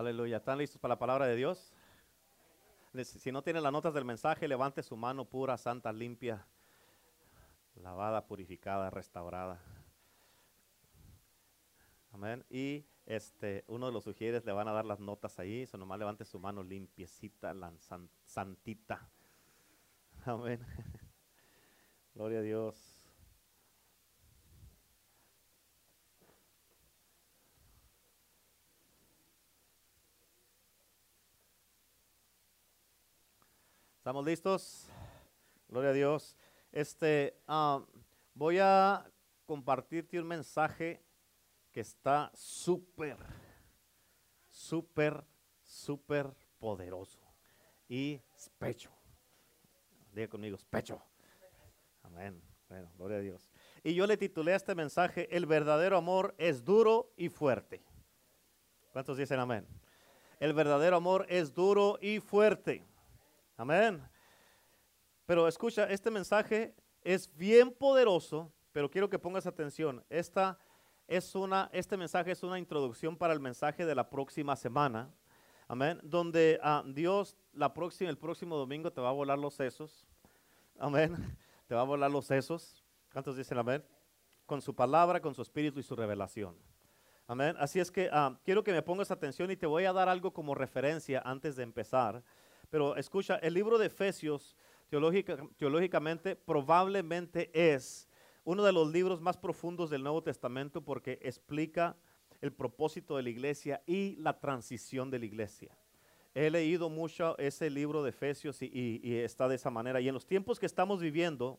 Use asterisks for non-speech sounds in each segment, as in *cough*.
Aleluya. ¿Están listos para la palabra de Dios? Si no tienen las notas del mensaje, levante su mano pura, santa, limpia, lavada, purificada, restaurada. Amén. Y este, uno de los sugieres le van a dar las notas ahí. Eso nomás levante su mano limpiecita, santita. Amén. *laughs* Gloria a Dios. ¿Estamos listos? Gloria a Dios. Este, ah, voy a compartirte un mensaje que está súper, súper, súper poderoso. Y pecho. Diga conmigo, pecho. Amén. Bueno, gloria a Dios. Y yo le titulé a este mensaje, El verdadero amor es duro y fuerte. ¿Cuántos dicen amén? El verdadero amor es duro y fuerte. Amén. Pero escucha, este mensaje es bien poderoso, pero quiero que pongas atención. Esta es una, este mensaje es una introducción para el mensaje de la próxima semana. Amén. Donde ah, Dios la próxima, el próximo domingo te va a volar los sesos. Amén. *laughs* Te va a volar los sesos. ¿Cuántos dicen amén? Con su palabra, con su espíritu y su revelación. Amén. Así es que ah, quiero que me pongas atención y te voy a dar algo como referencia antes de empezar. Pero escucha, el libro de Efesios teológicamente probablemente es uno de los libros más profundos del Nuevo Testamento porque explica el propósito de la iglesia y la transición de la iglesia. He leído mucho ese libro de Efesios y, está de esa manera. Y en los tiempos que estamos viviendo,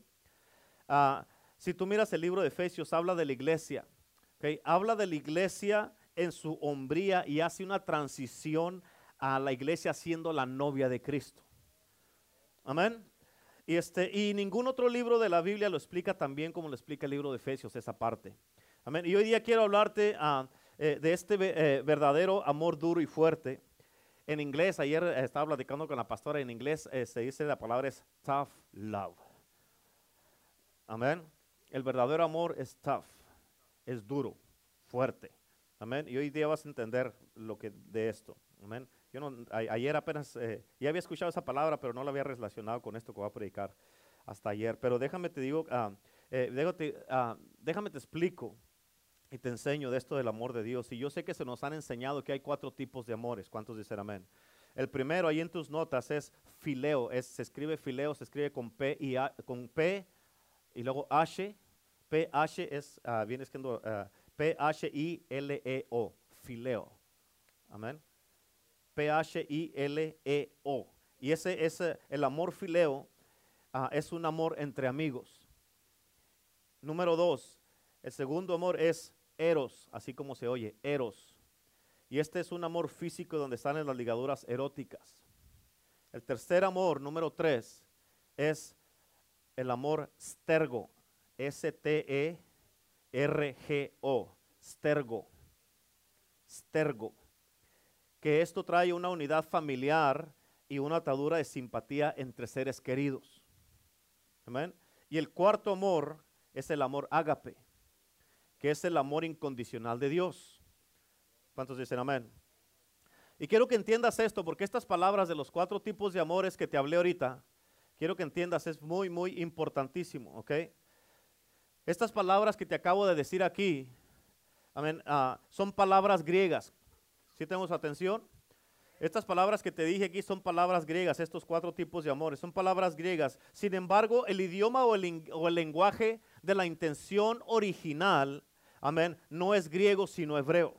ah, si tú miras el libro de Efesios, habla de la iglesia. Habla de la iglesia en su hombría y hace una transición a la iglesia siendo la novia de Cristo. Amén. Y, este, y ningún otro libro de la Biblia lo explica tan bien como lo explica el libro de Efesios, esa parte. Amén. Y hoy día quiero hablarte ah, eh, de este eh, verdadero amor duro y fuerte. En inglés, ayer estaba platicando con la pastora, en inglés eh, se dice la palabra es tough love. Amén. El verdadero amor es tough, es duro, fuerte. Amén. Y hoy día vas a entender lo que de esto. Amén. Yo no, ayer apenas, eh, ya había escuchado esa palabra, pero no la había relacionado con esto que voy a predicar hasta ayer. Pero déjame te digo, ah, eh, déjame, ah, déjame te explico y te enseño de esto del amor de Dios. Y yo sé que se nos han enseñado que hay cuatro tipos de amores. ¿Cuántos dicen amén? El primero ahí en tus notas es fileo, es, se escribe fileo, se escribe con P y, con P y luego H. P, H es, uh, viene siendo P, H, I, L, E, O, fileo. Amén. P-H-I-L-E-O. Y ese es el amor fileo, ah, es un amor entre amigos. Número dos, el segundo amor es eros, así como se oye, eros. Y este es un amor físico donde salen las ligaduras eróticas. El tercer amor, número tres, es el amor stergo, S-T-E-R-G-O, stergo, stergo que esto trae una unidad familiar y una atadura de simpatía entre seres queridos. Amén. Y el cuarto amor es el amor ágape, que es el amor incondicional de Dios. ¿Cuántos dicen amén? Y quiero que entiendas esto, porque estas palabras de los cuatro tipos de amores que te hablé ahorita, quiero que entiendas, es muy, muy importantísimo, ¿ok? Estas palabras que te acabo de decir aquí, amén, ah, son palabras griegas. ¿Sí tenemos atención? Estas palabras que te dije aquí son palabras griegas, estos cuatro tipos de amores, son palabras griegas. Sin embargo, el idioma o el, lenguaje de la intención original, amén, no es griego sino hebreo.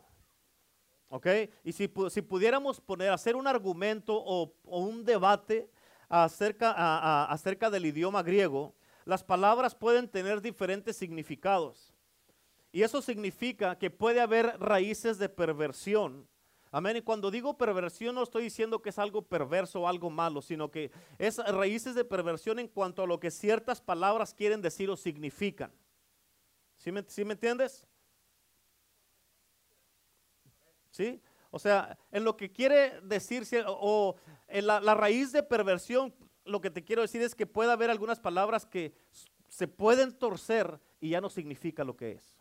¿Ok? Y si, si pudiéramos poner, hacer un argumento o, un debate acerca del idioma griego, las palabras pueden tener diferentes significados. Y eso significa que puede haber raíces de perversión Amén. Y cuando digo perversión no estoy diciendo que es algo perverso o algo malo, sino que es raíces de perversión en cuanto a lo que ciertas palabras quieren decir o significan. ¿Sí me, me entiendes? ¿Sí? O sea, en lo que quiere decirse o en la, la raíz de perversión, lo que te quiero decir es que puede haber algunas palabras que se pueden torcer y ya no significa lo que es.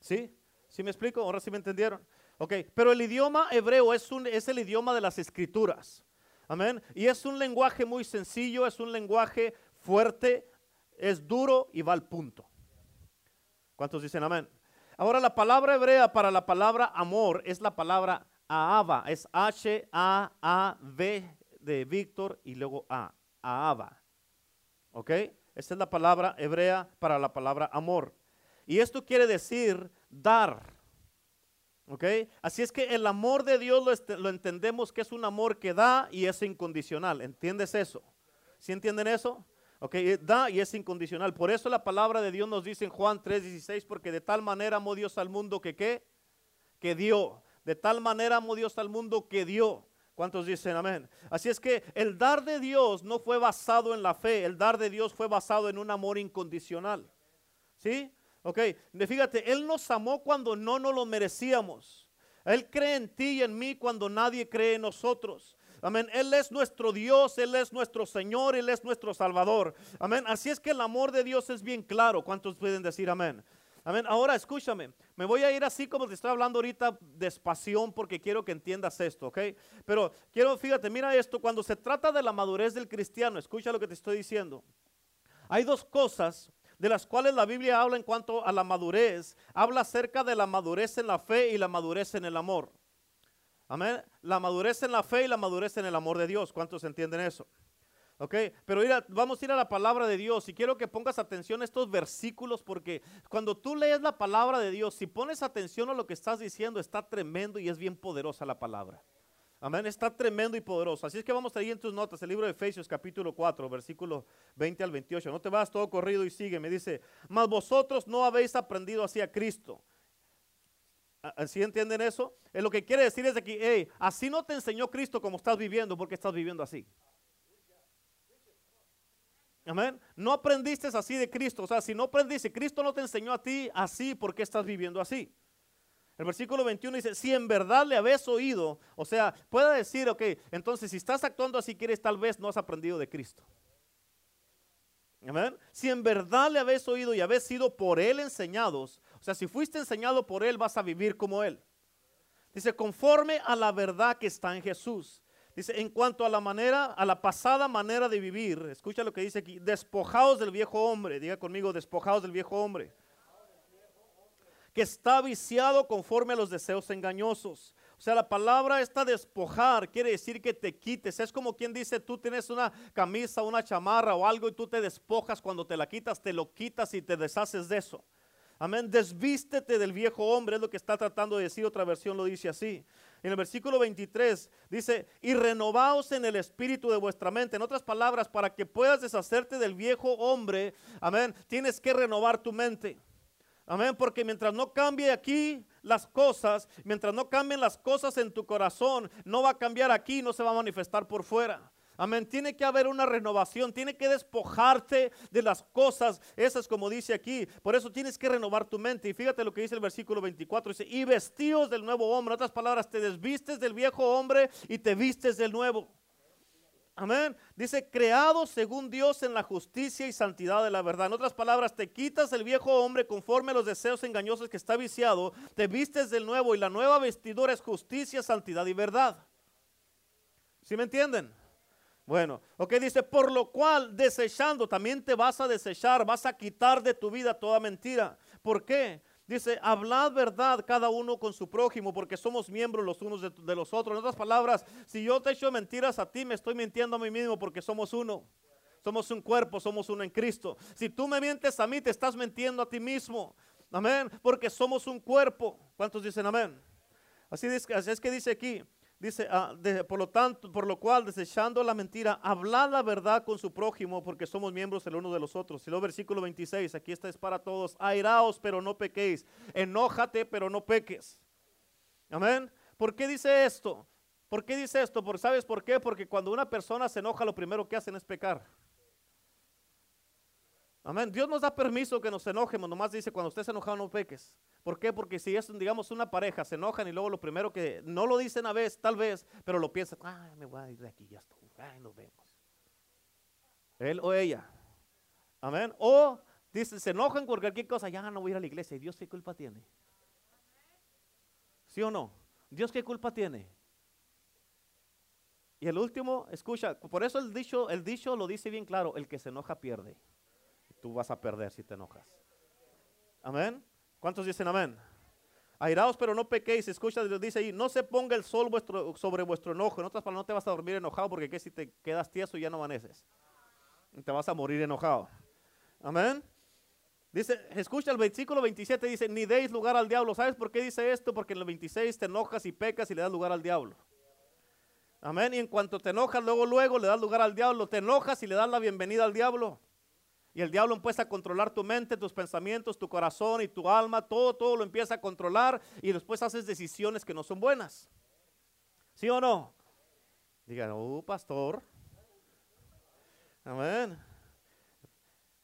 ¿Sí? ¿Sí me explico? Ahora sí me entendieron. Ok, pero el idioma hebreo es, el idioma de las escrituras. Amén. Y es un lenguaje muy sencillo, es un lenguaje fuerte, es duro y va al punto. ¿Cuántos dicen amén? Ahora la palabra hebrea para la palabra amor es la palabra Ahava, es H-A-A-V de Víctor y luego A, Ahava. ¿Ok? Esta es la palabra hebrea para la palabra amor. Y esto quiere decir dar. ¿Ok? Así es que el amor de Dios lo, lo, entendemos que es un amor que da y es incondicional. ¿Entiendes eso? ¿Sí entienden eso? Ok, da y es incondicional. Por eso la palabra de Dios nos dice en Juan 3:16, porque de tal manera amó Dios al mundo que qué? Que dio. De tal manera amó Dios al mundo que dio. ¿Cuántos dicen amén? Así es que el dar de Dios no fue basado en la fe, el dar de Dios fue basado en un amor incondicional. ¿Sí? Ok, fíjate, Él nos amó cuando no nos lo merecíamos. Él cree en ti y en mí cuando nadie cree en nosotros. Amén. Él es nuestro Dios, Él es nuestro Señor, Él es nuestro Salvador. Amén. Así es que el amor de Dios es bien claro. ¿Cuántos pueden decir amén? Amén. Ahora escúchame. Me voy a ir así como te estoy hablando ahorita despación porque quiero que entiendas esto, ¿ok? Pero quiero, fíjate, mira esto. Cuando se trata de la madurez del cristiano, escucha lo que te estoy diciendo. Hay dos cosas de las cuales la Biblia habla en cuanto a la madurez. Habla acerca de la madurez en la fe y la madurez en el amor. Amén. La madurez en la fe y la madurez en el amor de Dios. ¿Cuántos entienden eso? Ok, pero vamos a ir a la palabra de Dios y quiero que pongas atención a estos versículos porque cuando tú lees la palabra de Dios, si pones atención a lo que estás diciendo, está tremendo y es bien poderosa la palabra. Amén, está tremendo y poderoso. Así es que vamos a ir en tus notas, el libro de Efesios capítulo 4, versículo 20 al 28. No te vas todo corrido y sigue, me dice, mas vosotros no habéis aprendido así a Cristo ¿Así entienden eso? Es lo que quiere decir es de que, hey, así no te enseñó Cristo como estás viviendo, porque estás viviendo así. Amén. No aprendiste así de Cristo. O sea, si no aprendiste, Cristo no te enseñó a ti así, porque estás viviendo así? El versículo 21 dice, si en verdad le habéis oído, o sea, puede decir, ok, entonces si estás actuando así, quieres tal vez no has aprendido de Cristo. Amén. Si en verdad le habéis oído y habéis sido por él enseñados, o sea, si fuiste enseñado por Él, vas a vivir como Él. Dice, conforme a la verdad que está en Jesús. Dice, en cuanto a la manera, a la pasada manera de vivir, escucha lo que dice aquí, despojados del viejo hombre, diga conmigo, despojados del viejo hombre, que está viciado conforme a los deseos engañosos. O sea, la palabra está despojar, quiere decir que te quites. Es como quien dice, tú tienes una camisa, una chamarra o algo y tú te despojas cuando te la quitas, te lo quitas y te deshaces de eso. Amén. Desvístete del viejo hombre, es lo que está tratando de decir. Otra versión lo dice así. En el versículo 23 dice, y renovaos en el espíritu de vuestra mente. En otras palabras, para que puedas deshacerte del viejo hombre, amén, tienes que renovar tu mente. Amén, porque mientras no cambie aquí las cosas, mientras no cambien las cosas en tu corazón, no va a cambiar aquí, no se va a manifestar por fuera. Amén. Tiene que haber una renovación. Tiene que despojarte de las cosas. Esas como dice aquí. Por eso tienes que renovar tu mente. Y fíjate lo que dice el versículo 24. Dice, y vestidos del nuevo hombre. En otras palabras, te desvistes del viejo hombre y te vistes del nuevo. Amén. Dice, creado según Dios en la justicia y santidad de la verdad. En otras palabras, te quitas el viejo hombre conforme a los deseos engañosos que está viciado, te vistes del nuevo y la nueva vestidura es justicia, santidad y verdad. ¿Sí me entienden? Bueno, ok, dice, por lo cual desechando, también te vas a desechar, vas a quitar de tu vida toda mentira. ¿Por qué? Dice, hablad verdad cada uno con su prójimo, porque somos miembros los unos de, los otros. En otras palabras, si yo te echo mentiras a ti, me estoy mintiendo a mí mismo porque somos uno. Somos un cuerpo, somos uno en Cristo. Si tú me mientes a mí, te estás mintiendo a ti mismo. Amén, porque somos un cuerpo. ¿Cuántos dicen amén? Así es, así es que dice aquí, Dice, ah, por lo tanto, por lo cual, desechando la mentira, hablad la verdad con su prójimo, porque somos miembros el uno de los otros. Y luego versículo 26, aquí está es para todos. Airaos, pero no pequéis. Enójate, pero no peques. Amén. ¿Por qué dice esto? ¿Por qué dice esto? Porque, ¿Sabes por qué? Porque cuando una persona se enoja, lo primero que hacen es pecar. Amén. Dios nos da permiso que nos enojemos, nomás dice cuando estés enojado no peques. ¿Por qué? Porque si es, digamos, una pareja, se enojan y luego lo primero que, no lo dicen a veces, tal vez, pero lo piensan, ay, me voy a ir de aquí, ya estoy, ay, nos vemos. Él o ella. Amén. O dicen, se enojan por cualquier cosa, ya no voy a ir a la iglesia y Dios qué culpa tiene. ¿Sí o no? ¿Dios qué culpa tiene? Y el último, escucha, por eso el dicho, el dicho lo dice bien claro, el que se enoja pierde. Tú vas a perder si te enojas. Amén. ¿Cuántos dicen amén? Airaos, pero no pequéis. Escucha, dice ahí, no se ponga el sol vuestro, sobre vuestro enojo. En otras palabras, no te vas a dormir enojado porque ¿qué si te quedas tieso y ya no amaneces? Te vas a morir enojado. Amén. Dice, escucha el versículo 27, dice, ni deis lugar al diablo. ¿Sabes por qué dice esto? Porque en el 26 te enojas y pecas y le das lugar al diablo. Amén. Y en cuanto te enojas, luego, luego le das lugar al diablo. Te enojas y le das la bienvenida al diablo. Y el diablo empieza a controlar tu mente, tus pensamientos, tu corazón y tu alma. Todo, todo lo empieza a controlar y después haces decisiones que no son buenas. ¿Sí o no? Digan, oh, pastor. Amén.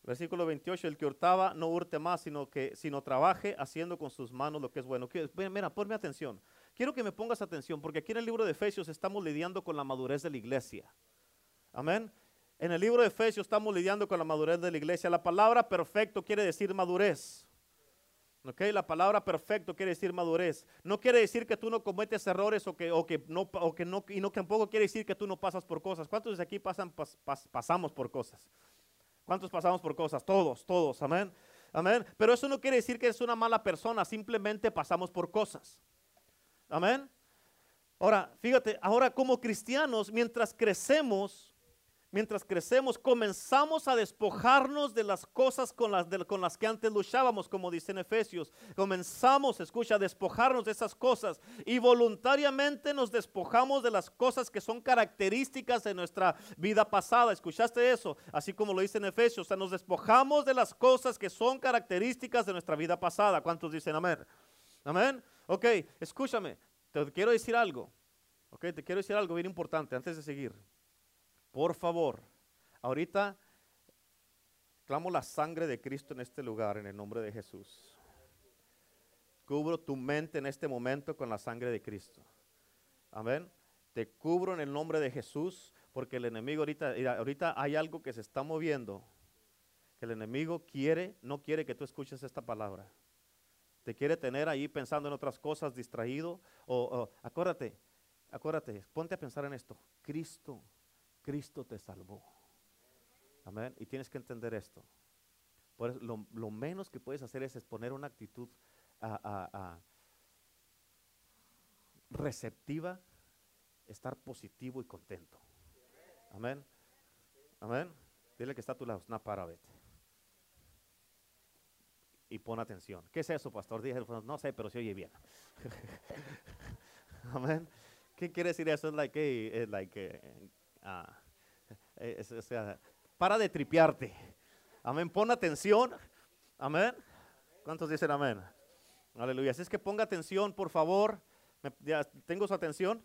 Versículo 28, el que hurtaba no hurte más, sino que sino trabaje haciendo con sus manos lo que es bueno. Mira, ponme atención. Quiero que me pongas atención porque aquí en el libro de Efesios estamos lidiando con la madurez de la iglesia. Amén. En el libro de Efesios estamos lidiando con la madurez de la iglesia. La palabra perfecto quiere decir madurez. ¿Ok? La palabra perfecto quiere decir madurez. No quiere decir que tú no cometes errores o que, o que no, o que no, y no tampoco quiere decir que tú no pasas por cosas. ¿Cuántos de aquí pasan, pasamos por cosas? ¿Cuántos pasamos por cosas? Todos, todos, amén. Amén. Pero eso no quiere decir que es una mala persona, simplemente pasamos por cosas. Amén. Ahora, fíjate, ahora como cristianos, mientras crecemos, mientras crecemos, comenzamos a despojarnos de las cosas con las, que antes luchábamos, como dice en Efesios. Comenzamos, escucha, a despojarnos de esas cosas y voluntariamente nos despojamos de las cosas que son características de nuestra vida pasada. ¿Escuchaste eso? Así como lo dice en Efesios, o sea, nos despojamos de las cosas que son características de nuestra vida pasada. ¿Cuántos dicen amén? Amén. Ok, escúchame, te quiero decir algo. Ok, te quiero decir algo bien importante antes de seguir. Por favor, ahorita clamo la sangre de Cristo en este lugar, en el nombre de Jesús. Cubro tu mente en este momento con la sangre de Cristo. Amén. Te cubro en el nombre de Jesús, porque el enemigo ahorita, ahorita hay algo que se está moviendo, que el enemigo quiere, no quiere que tú escuches esta palabra. Te quiere tener ahí pensando en otras cosas, distraído. O, acuérdate, acuérdate, ponte a pensar en esto. Cristo Cristo te salvó. Amén. Y tienes que entender esto. Por eso, lo, menos que puedes hacer es exponer una actitud receptiva, estar positivo y contento. Amén. Amén. Dile que está tu lado, para, vete. Y pon atención. ¿Qué es eso, pastor? Dije, no sé, pero se oye bien. *laughs* Amén. ¿Qué quiere decir eso? Es like, like, Ah, *laughs* eh, para de tripearte. Amén. Pon atención. Amén. ¿Cuántos dicen amén? Aleluya. Así es que ponga atención, por favor. tengo su atención.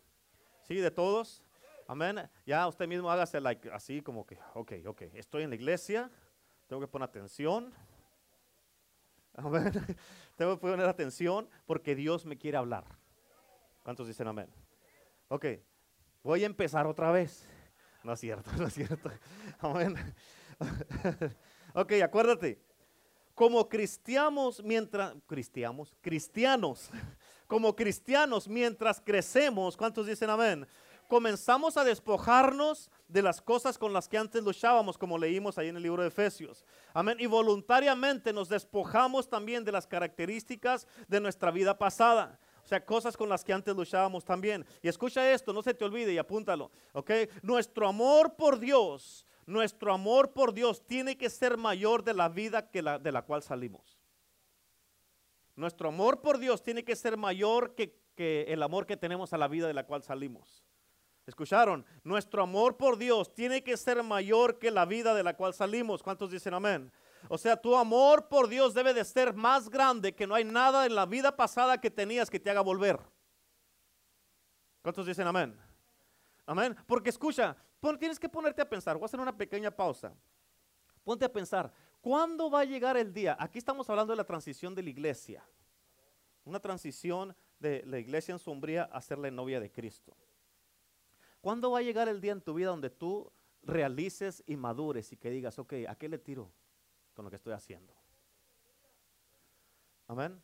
Sí, de todos. Amén. Ya usted mismo hágase así como que, ok, ok, estoy en la iglesia, tengo que poner atención. Amén. *laughs* tengo que poner atención porque Dios me quiere hablar. ¿Cuántos dicen amén? Ok, voy a empezar otra vez. No es cierto, *laughs* no es cierto. Amén. *laughs* ok, acuérdate. Como cristianos mientras, cristianos, cristianos, como cristianos mientras crecemos, ¿cuántos dicen amén? Comenzamos a despojarnos de las cosas con las que antes luchábamos, como leímos ahí en el libro de Efesios. Amén. Y voluntariamente nos despojamos también de las características de nuestra vida pasada. O sea, cosas con las que antes luchábamos también. Y escucha esto, no se te olvide y apúntalo. ¿Ok? Nuestro amor por Dios, nuestro amor por Dios tiene que ser mayor de la vida que de la cual salimos. Nuestro amor por Dios tiene que ser mayor que, que el amor que tenemos a la vida de la cual salimos. ¿Escucharon? Nuestro amor por Dios tiene que ser mayor que la vida de la cual salimos. ¿Cuántos dicen amén? O sea, tu amor por Dios debe de ser más grande que no hay nada en la vida pasada que tenías que te haga volver. ¿Cuántos dicen amén? Amén. Porque escucha, tienes que ponerte a pensar. Voy a hacer una pequeña pausa. Ponte a pensar, ¿cuándo va a llegar el día? Aquí estamos hablando de la transición de la iglesia. Una transición de la iglesia en sombría a ser la novia de Cristo. ¿Cuándo va a llegar el día en tu vida donde tú realices y madures y que digas, ok, ¿a qué le tiro? Con lo que estoy haciendo. Amén.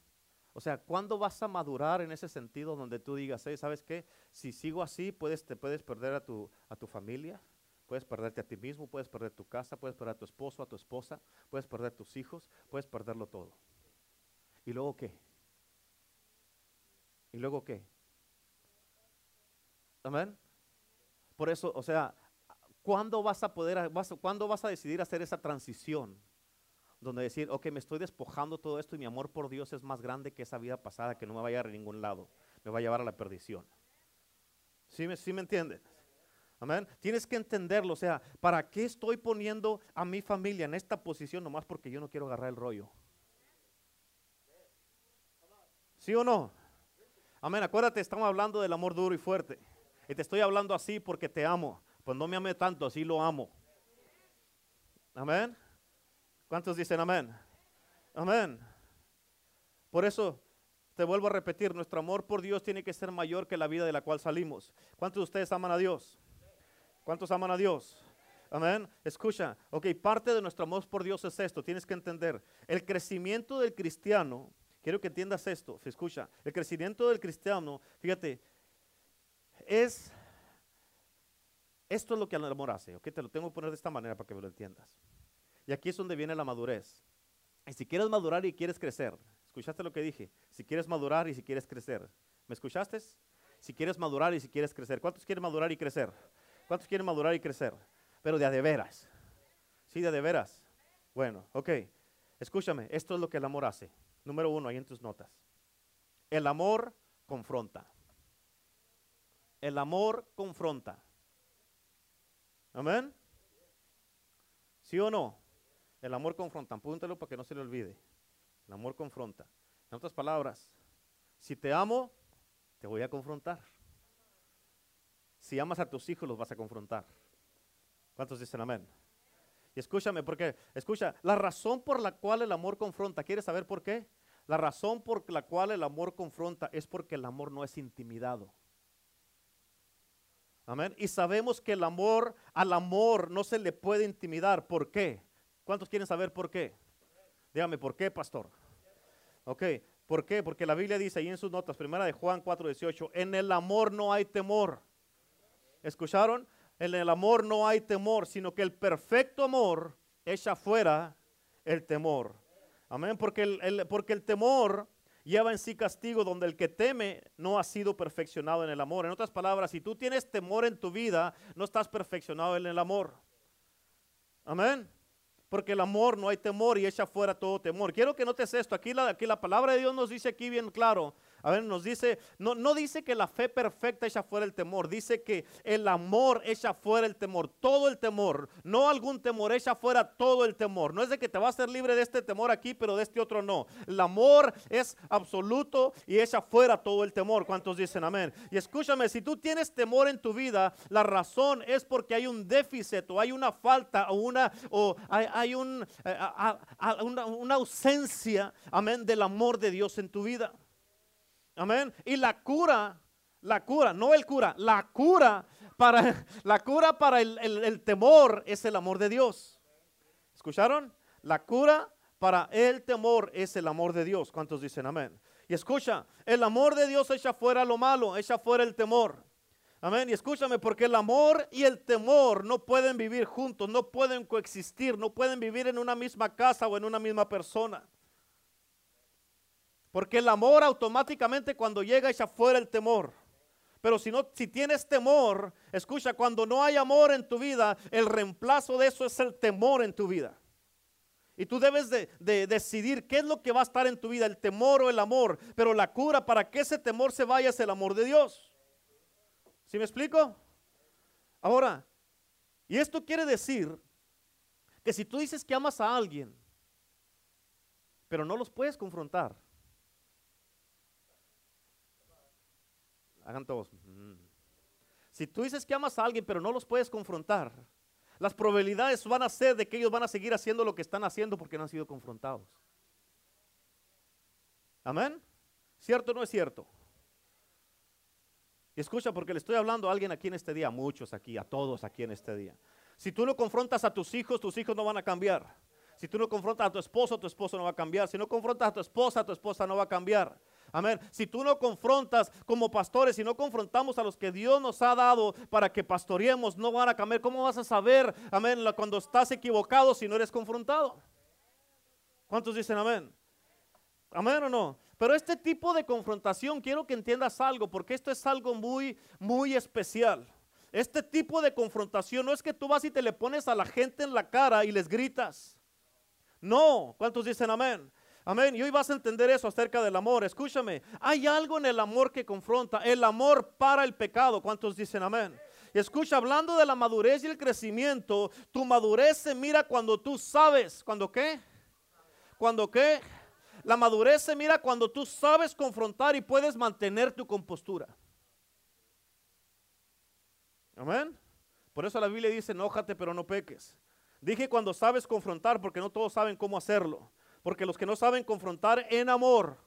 O sea, ¿cuándo vas a madurar en ese sentido donde tú digas, ¿sabes qué? Si sigo así, puedes, te puedes perder a tu, a tu familia, puedes perderte a ti mismo, puedes perder tu casa, puedes perder a tu esposo, a tu esposa, puedes perder tus hijos, puedes perderlo todo. ¿Y luego qué? ¿Y luego qué? Amén. Por eso, o sea, ¿cuándo vas a poder, cuándo vas a decidir hacer esa transición? Donde decir, ok, me estoy despojando todo esto y mi amor por Dios es más grande que esa vida pasada que no me va a llevar a ningún lado, me va a llevar a la perdición. ¿Sí me, sí me entienden? Amén. Tienes que entenderlo, o sea, ¿para qué estoy poniendo a mi familia en esta posición nomás porque yo no quiero agarrar el rollo? ¿Sí o no? Amén. Acuérdate, estamos hablando del amor duro y fuerte. Y te estoy hablando así porque te amo. Pues no me ame tanto, así lo amo. Amén. ¿Cuántos dicen amén? Amén. Por eso te vuelvo a repetir, nuestro amor por Dios tiene que ser mayor que la vida de la cual salimos. ¿Cuántos de ustedes aman a Dios? ¿Cuántos aman a Dios? Amén. Escucha, ok, parte de nuestro amor por Dios es esto, tienes que entender. El crecimiento del cristiano, quiero que entiendas esto, escucha, el crecimiento del cristiano, fíjate, es, esto es lo que el amor hace, ok, te lo tengo que poner de esta manera para que lo entiendas. Y aquí es donde viene la madurez. Y si quieres madurar y quieres crecer, ¿escuchaste lo que dije? Si quieres madurar y si quieres crecer, ¿me escuchaste? Si quieres madurar y si quieres crecer, ¿cuántos quieren madurar y crecer? ¿Cuántos quieren madurar y crecer? Pero de a de veras. Sí, de a de veras. Bueno, ok. Escúchame, esto es lo que el amor hace. Número uno, ahí en tus notas. El amor confronta. El amor confronta. Amén. ¿Sí o no? El amor confronta. Apúntalo para que no se le olvide. El amor confronta. En otras palabras, si te amo, te voy a confrontar. Si amas a tus hijos, los vas a confrontar. ¿Cuántos dicen amén? Y escúchame, porque, escucha, la razón por la cual el amor confronta, ¿quieres saber por qué? La razón por la cual el amor confronta es porque el amor no es intimidado. Amén. Y sabemos que el amor, al amor no se le puede intimidar. ¿Por qué? ¿Cuántos quieren saber por qué? Dígame, ¿por qué, pastor? Ok, ¿por qué? Porque la Biblia dice ahí en sus notas, primera de Juan 4:18, en el amor no hay temor. ¿Escucharon? En el amor no hay temor, sino que el perfecto amor echa fuera el temor. Amén, porque el, porque el temor lleva en sí castigo donde el que teme no ha sido perfeccionado en el amor. En otras palabras, si tú tienes temor en tu vida, no estás perfeccionado en el amor. Amén. Porque el amor no hay temor y echa fuera todo temor. Quiero que notes esto. Aquí la, aquí la palabra de Dios nos dice aquí bien claro a ver, nos dice, no, no dice que la fe perfecta echa fuera el temor, dice que el amor echa fuera el temor, todo el temor, no algún temor, echa fuera todo el temor. No es de que te vas a ser libre de este temor aquí, pero de este otro no. El amor es absoluto y echa fuera todo el temor. ¿Cuántos dicen amén? Y escúchame, si tú tienes temor en tu vida, la razón es porque hay un déficit o hay una falta o una, o hay, un, eh, una, una ausencia, amén, del amor de Dios en tu vida. Amén. Y la cura, la cura, no el cura, la cura para, *laughs* la cura para el, temor es el amor de Dios. ¿Escucharon? La cura para el temor es el amor de Dios. ¿Cuántos dicen amén? Y escucha, el amor de Dios echa fuera lo malo, echa fuera el temor. Amén. Y escúchame, porque el amor y el temor no pueden vivir juntos, no pueden coexistir, no pueden vivir en una misma casa o en una misma persona. Porque el amor automáticamente cuando llega echa fuera el temor. Pero si no, si tienes temor, escucha, cuando no hay amor en tu vida, el reemplazo de eso es el temor en tu vida. Y tú debes de, decidir qué es lo que va a estar en tu vida, el temor o el amor. Pero la cura para que ese temor se vaya es el amor de Dios. ¿Sí me explico? Ahora, y esto quiere decir que si tú dices que amas a alguien, pero no los puedes confrontar, Hagan todos. Mm. Si tú dices que amas a alguien pero no los puedes confrontar, las probabilidades van a ser de que ellos van a seguir haciendo lo que están haciendo porque no han sido confrontados. Amén. ¿Cierto o no es cierto? Y escucha porque le estoy hablando a alguien aquí en este día, a muchos aquí, a todos aquí en este día. Si tú no confrontas a tus hijos, tus hijos no van a cambiar. Si tú no confrontas a tu esposo, tu esposo no va a cambiar. Si no confrontas a tu esposa, tu esposa no va a cambiar. Amén. Si tú no confrontas como pastores, si no confrontamos a los que Dios nos ha dado para que pastoreemos, no van a cambiar. ¿Cómo vas a saber, amén, cuando estás equivocado si no eres confrontado? ¿Cuántos dicen amén? Amén o no. Pero este tipo de confrontación, quiero que entiendas algo, porque esto es algo muy, muy especial. Este tipo de confrontación no es que tú vas y te le pones a la gente en la cara y les gritas. No, ¿cuántos dicen amén? Amén. Y hoy vas a entender eso acerca del amor. Escúchame, hay algo en el amor que confronta. El amor para el pecado. ¿Cuántos dicen amén? Y escucha, hablando de la madurez y el crecimiento, tu madurez se mira cuando tú sabes. ¿Cuándo qué? ¿Cuándo qué? La madurez se mira cuando tú sabes confrontar y puedes mantener tu compostura. Amén. Por eso la Biblia dice, enójate pero no peques. Dije cuando sabes confrontar, porque no todos saben cómo hacerlo. Porque los que no saben confrontar en amor,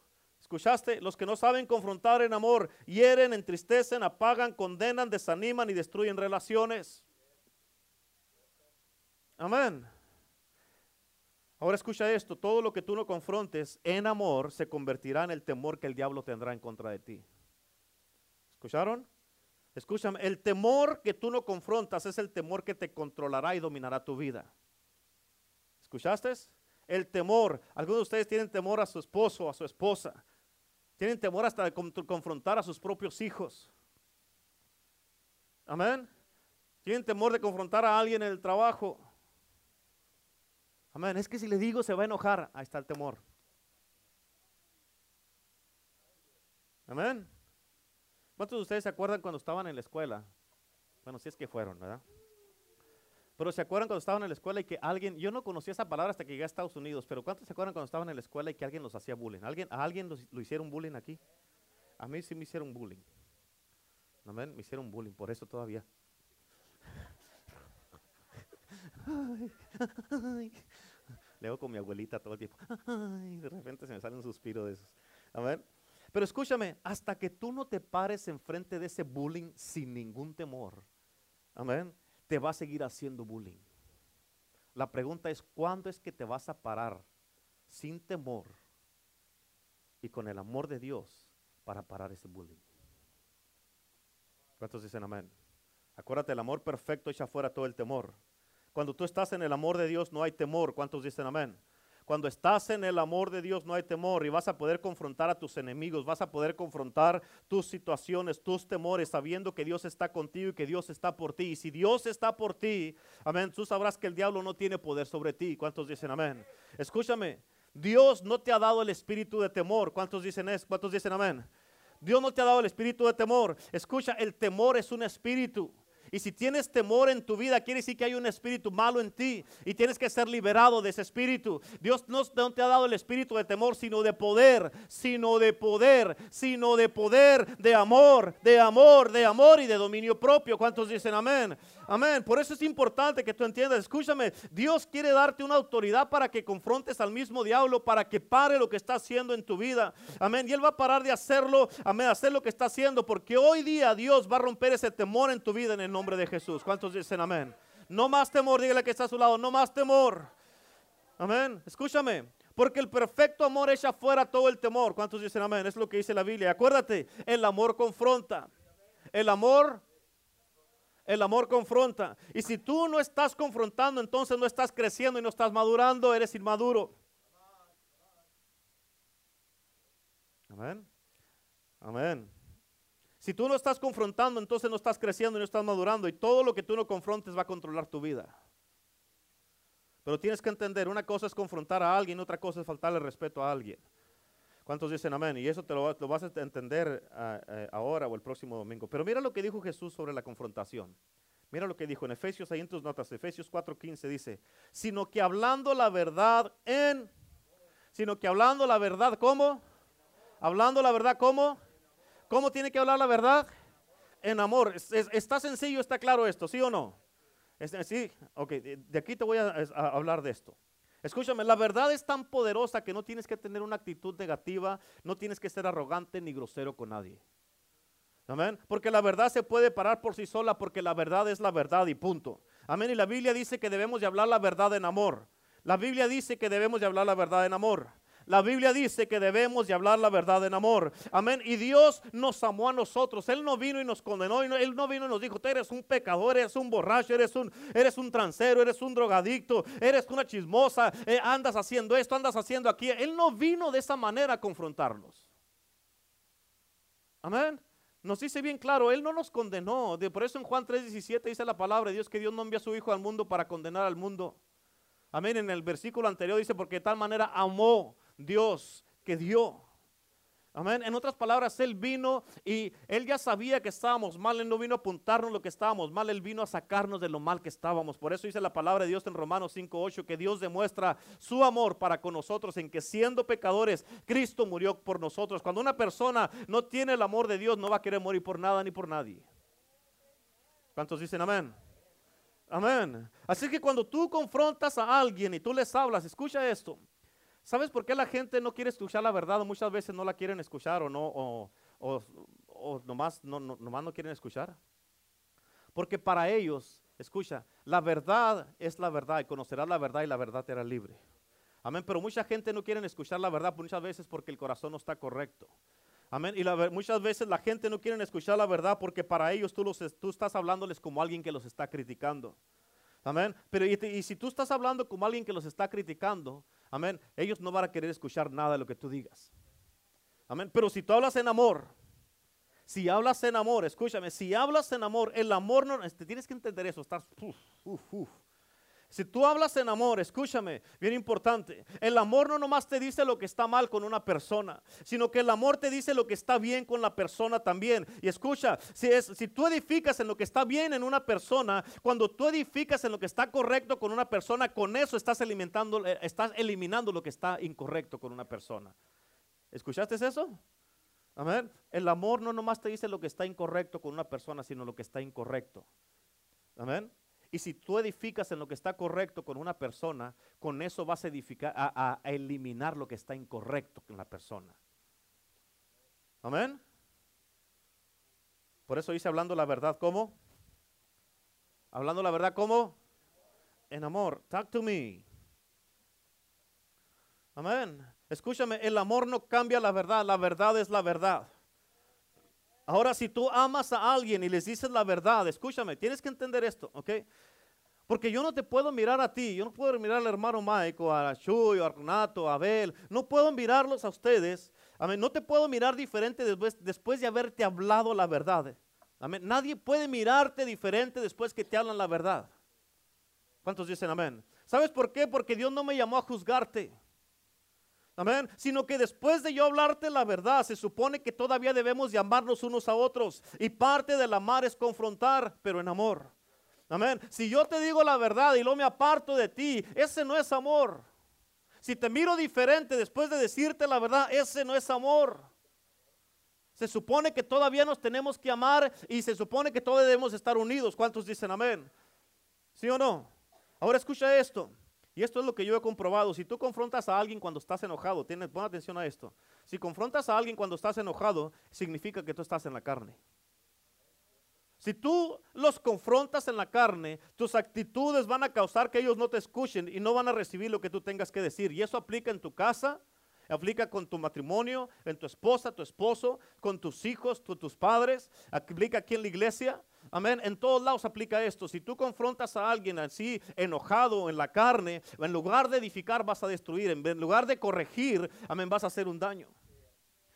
¿escuchaste? Los que no saben confrontar en amor, hieren, entristecen, apagan, condenan, desaniman y destruyen relaciones. Amén. Ahora escucha esto, todo lo que tú no confrontes en amor se convertirá en el temor que el diablo tendrá en contra de ti. ¿Escucharon? Escúchame, el temor que tú no confrontas es el temor que te controlará y dominará tu vida. ¿Escuchaste? El temor. Algunos de ustedes tienen temor a su esposo, a su esposa. Tienen temor hasta de confrontar a sus propios hijos. Amén. Tienen temor de confrontar a alguien en el trabajo. Amén. Es que si le digo se va a enojar. Ahí está el temor. Amén. ¿Cuántos de ustedes se acuerdan cuando estaban en la escuela? Bueno, si es que fueron, ¿verdad? Pero se acuerdan cuando estaban en la escuela y que alguien, yo no conocía esa palabra hasta que llegué a Estados Unidos, pero ¿cuántos se acuerdan cuando estaban en la escuela y que alguien los hacía bullying? ¿Alguien, ¿A alguien lo hicieron bullying aquí? A mí sí me hicieron bullying. Amén, me hicieron bullying, por eso todavía. Leo con mi abuelita todo el tiempo. de repente se me sale un suspiro de esos. Amén. Pero escúchame, hasta que tú no te pares enfrente de ese bullying sin ningún temor, amén, te va a seguir haciendo bullying. La pregunta es, ¿cuándo es que te vas a parar sin temor y con el amor de Dios para parar ese bullying? ¿Cuántos dicen amén? Acuérdate, el amor perfecto echa fuera todo el temor. Cuando tú estás en el amor de Dios no hay temor. ¿Cuántos dicen amén? Cuando estás en el amor de Dios no hay temor y vas a poder confrontar a tus enemigos, vas a poder confrontar tus situaciones, tus temores, sabiendo que Dios está contigo y que Dios está por ti. Y si Dios está por ti, amén, tú sabrás que el diablo no tiene poder sobre ti. ¿Cuántos dicen amén? Escúchame, Dios no te ha dado el espíritu de temor. ¿Cuántos dicen eso? ¿Cuántos dicen amén? Dios no te ha dado el espíritu de temor. Escucha, el temor es un espíritu. Y si tienes temor en tu vida, quiere decir que hay un espíritu malo en ti y tienes que ser liberado de ese espíritu. Dios no, te ha dado el espíritu de temor, sino de poder, sino de poder, sino de poder, de amor, de amor, de amor y de dominio propio. ¿Cuántos dicen amén? Amén. Por eso es importante que tú entiendas. Escúchame, Dios quiere darte una autoridad para que confrontes al mismo diablo, para que pare lo que está haciendo en tu vida. Amén. Y Él va a parar de hacerlo, amén, hacer lo que está haciendo, porque hoy día Dios va a romper ese temor en tu vida en el nombre de Jesús. ¿Cuántos dicen amén? No más temor, dígale que está a su lado, no más temor. Amén. Escúchame. Porque el perfecto amor echa fuera todo el temor. ¿Cuántos dicen amén? Es lo que dice la Biblia. Acuérdate, el amor confronta. El amor el amor confronta. Y si tú no estás confrontando, entonces no estás creciendo y no estás madurando, eres inmaduro. Amén. Amén. Si tú no estás confrontando, entonces no estás creciendo y no estás madurando. Y todo lo que tú no confrontes va a controlar tu vida. Pero tienes que entender, una cosa es confrontar a alguien, otra cosa es faltarle respeto a alguien. ¿Cuántos dicen amén? Y eso te lo, vas a entender ah, eh, ahora o el próximo domingo. Pero mira lo que dijo Jesús sobre la confrontación. Mira lo que dijo en Efesios, ahí en tus notas, Efesios 4:15 dice, sino que hablando la verdad en, sino que hablando la verdad, ¿cómo? Hablando la verdad, ¿cómo? ¿Cómo tiene que hablar la verdad? En amor. está sencillo, está claro esto, ¿sí o no? sí, ok, de aquí te voy a hablar de esto. Escúchame, la verdad es tan poderosa que no tienes que tener una actitud negativa, no tienes que ser arrogante ni grosero con nadie. Amén. Porque la verdad se puede parar por sí sola porque la verdad es la verdad y punto. Amén. Y la Biblia dice que debemos de hablar la verdad en amor. La Biblia dice que debemos de hablar la verdad en amor. La Biblia dice que debemos de hablar la verdad en amor. Amén. Y Dios nos amó a nosotros. Él no vino y nos condenó. Él no vino y nos dijo, tú eres un pecador, eres un borracho, eres un, eres un transero, eres un drogadicto, eres una chismosa, eh, andas haciendo esto, andas haciendo aquí. Él no vino de esa manera a confrontarnos. Amén. Nos dice bien claro, Él no nos condenó. por eso en Juan 3:17 dice la palabra de Dios que Dios no envía a su Hijo al mundo para condenar al mundo. Amén. En el versículo anterior dice, porque de tal manera amó Dios que dio. Amén. En otras palabras, Él vino y Él ya sabía que estábamos mal. Él no vino a apuntarnos lo que estábamos mal. Él vino a sacarnos de lo mal que estábamos. Por eso dice la palabra de Dios en Romanos 5.8 que Dios demuestra su amor para con nosotros en que siendo pecadores, Cristo murió por nosotros. Cuando una persona no tiene el amor de Dios, no va a querer morir por nada ni por nadie. ¿Cuántos dicen amén? Amén. Así que cuando tú confrontas a alguien y tú les hablas, escucha esto. ¿Sabes por qué la gente no quiere escuchar la verdad muchas veces no la quieren escuchar o no o, nomás, no, no, nomás no quieren escuchar? Porque para ellos, escucha, la verdad es la verdad y conocerás la verdad y la verdad te hará libre. Amén, pero mucha gente no quiere escuchar la verdad muchas veces porque el corazón no está correcto. Amén. Y muchas veces la gente no quiere escuchar la verdad porque para ellos tú, los, tú estás hablándoles como alguien que los está criticando. Amén. Pero y, si tú estás hablando como alguien que los está criticando, amén, ellos no van a querer escuchar nada de lo que tú digas. Amén. Pero si tú hablas en amor, si hablas en amor, escúchame, si hablas en amor, el amor no, te tienes que entender eso, estás, uf, uf, uf. Si tú hablas en amor, escúchame, bien importante, el amor no nomás te dice lo que está mal con una persona, sino que el amor te dice lo que está bien con la persona también. Y escucha, si, es, si tú edificas en lo que está bien en una persona, cuando tú edificas en lo que está correcto con una persona, con eso estás alimentando, eh, estás eliminando lo que está incorrecto con una persona. ¿Escuchaste eso? Amén. El amor no nomás te dice lo que está incorrecto con una persona, sino lo que está incorrecto. Amén. Y si tú edificas en lo que está correcto con una persona, con eso vas a, edificar, a, eliminar lo que está incorrecto con la persona. Amén. Por eso dice hablando la verdad, ¿cómo? Hablando la verdad, ¿cómo? En amor. Talk to me. Amén. Escúchame, el amor no cambia la verdad, la verdad es la verdad. Ahora, si tú amas a alguien y les dices la verdad, escúchame, tienes que entender esto, ¿ok? Porque yo no te puedo mirar a ti, yo no puedo mirar al hermano Mike, o a Chuy, a Renato, a Abel, no puedo mirarlos a ustedes, amén, no te puedo mirar diferente después, después de haberte hablado la verdad. Amén. Nadie puede mirarte diferente después que te hablan la verdad. ¿Cuántos dicen amén? ¿Sabes por qué? Porque Dios no me llamó a juzgarte. Amén. Sino que después de yo hablarte la verdad, se supone que todavía debemos llamarnos unos a otros. Y parte del amar es confrontar, pero en amor. Amén. Si yo te digo la verdad y lo me aparto de ti, ese no es amor. Si te miro diferente después de decirte la verdad, ese no es amor. Se supone que todavía nos tenemos que amar y se supone que todavía debemos estar unidos. ¿Cuántos dicen amén? ¿Sí o no? Ahora escucha esto. Y esto es lo que yo he comprobado. Si tú confrontas a alguien cuando estás enojado, tienes, pon atención a esto. Si confrontas a alguien cuando estás enojado, significa que tú estás en la carne. Si tú los confrontas en la carne, tus actitudes van a causar que ellos no te escuchen y no van a recibir lo que tú tengas que decir. Y eso aplica en tu casa, aplica con tu matrimonio, en tu esposa, tu esposo, con tus hijos, con tus padres, aplica aquí en la iglesia. Amén. En todos lados aplica esto. Si tú confrontas a alguien así, enojado en la carne, en lugar de edificar vas a destruir, en lugar de corregir, amén, vas a hacer un daño.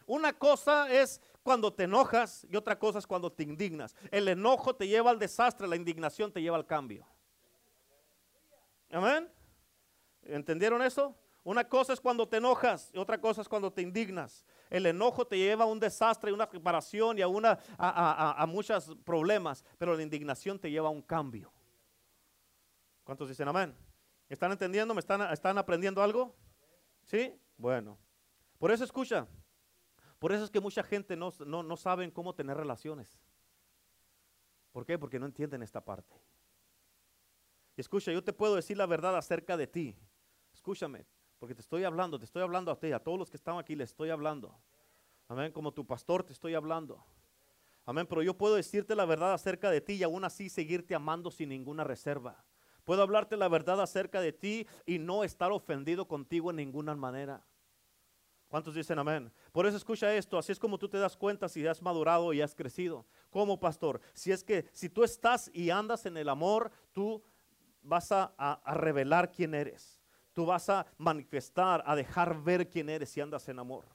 Una cosa es cuando te enojas y otra cosa es cuando te indignas. El enojo te lleva al desastre, la indignación te lleva al cambio. Amén. ¿Entendieron eso? Una cosa es cuando te enojas y otra cosa es cuando te indignas. El enojo te lleva a un desastre, a una separación y a, una, a, muchos problemas, pero la indignación te lleva a un cambio. ¿Cuántos dicen amén? ¿Están entendiendo? ¿Me están, están aprendiendo algo? ¿Sí? Bueno. Por eso escucha. Por eso es que mucha gente no, no, no cómo tener relaciones. ¿Por qué? Porque no entienden esta parte. Escucha, yo te puedo decir la verdad acerca de ti. Escúchame, porque te estoy hablando, te estoy hablando a ti, a todos los que están aquí les estoy hablando. Amén, como tu pastor te estoy hablando. Amén, pero yo puedo decirte la verdad acerca de ti y aún así seguirte amando sin ninguna reserva. Puedo hablarte la verdad acerca de ti y no estar ofendido contigo en ninguna manera. ¿Cuántos dicen amén? Por eso escucha esto, así es como tú te das cuenta si has madurado y has crecido. Como pastor, si es que si tú estás y andas en el amor, tú vas a, a revelar quién eres. Tú vas a manifestar, a dejar ver quién eres si andas en amor.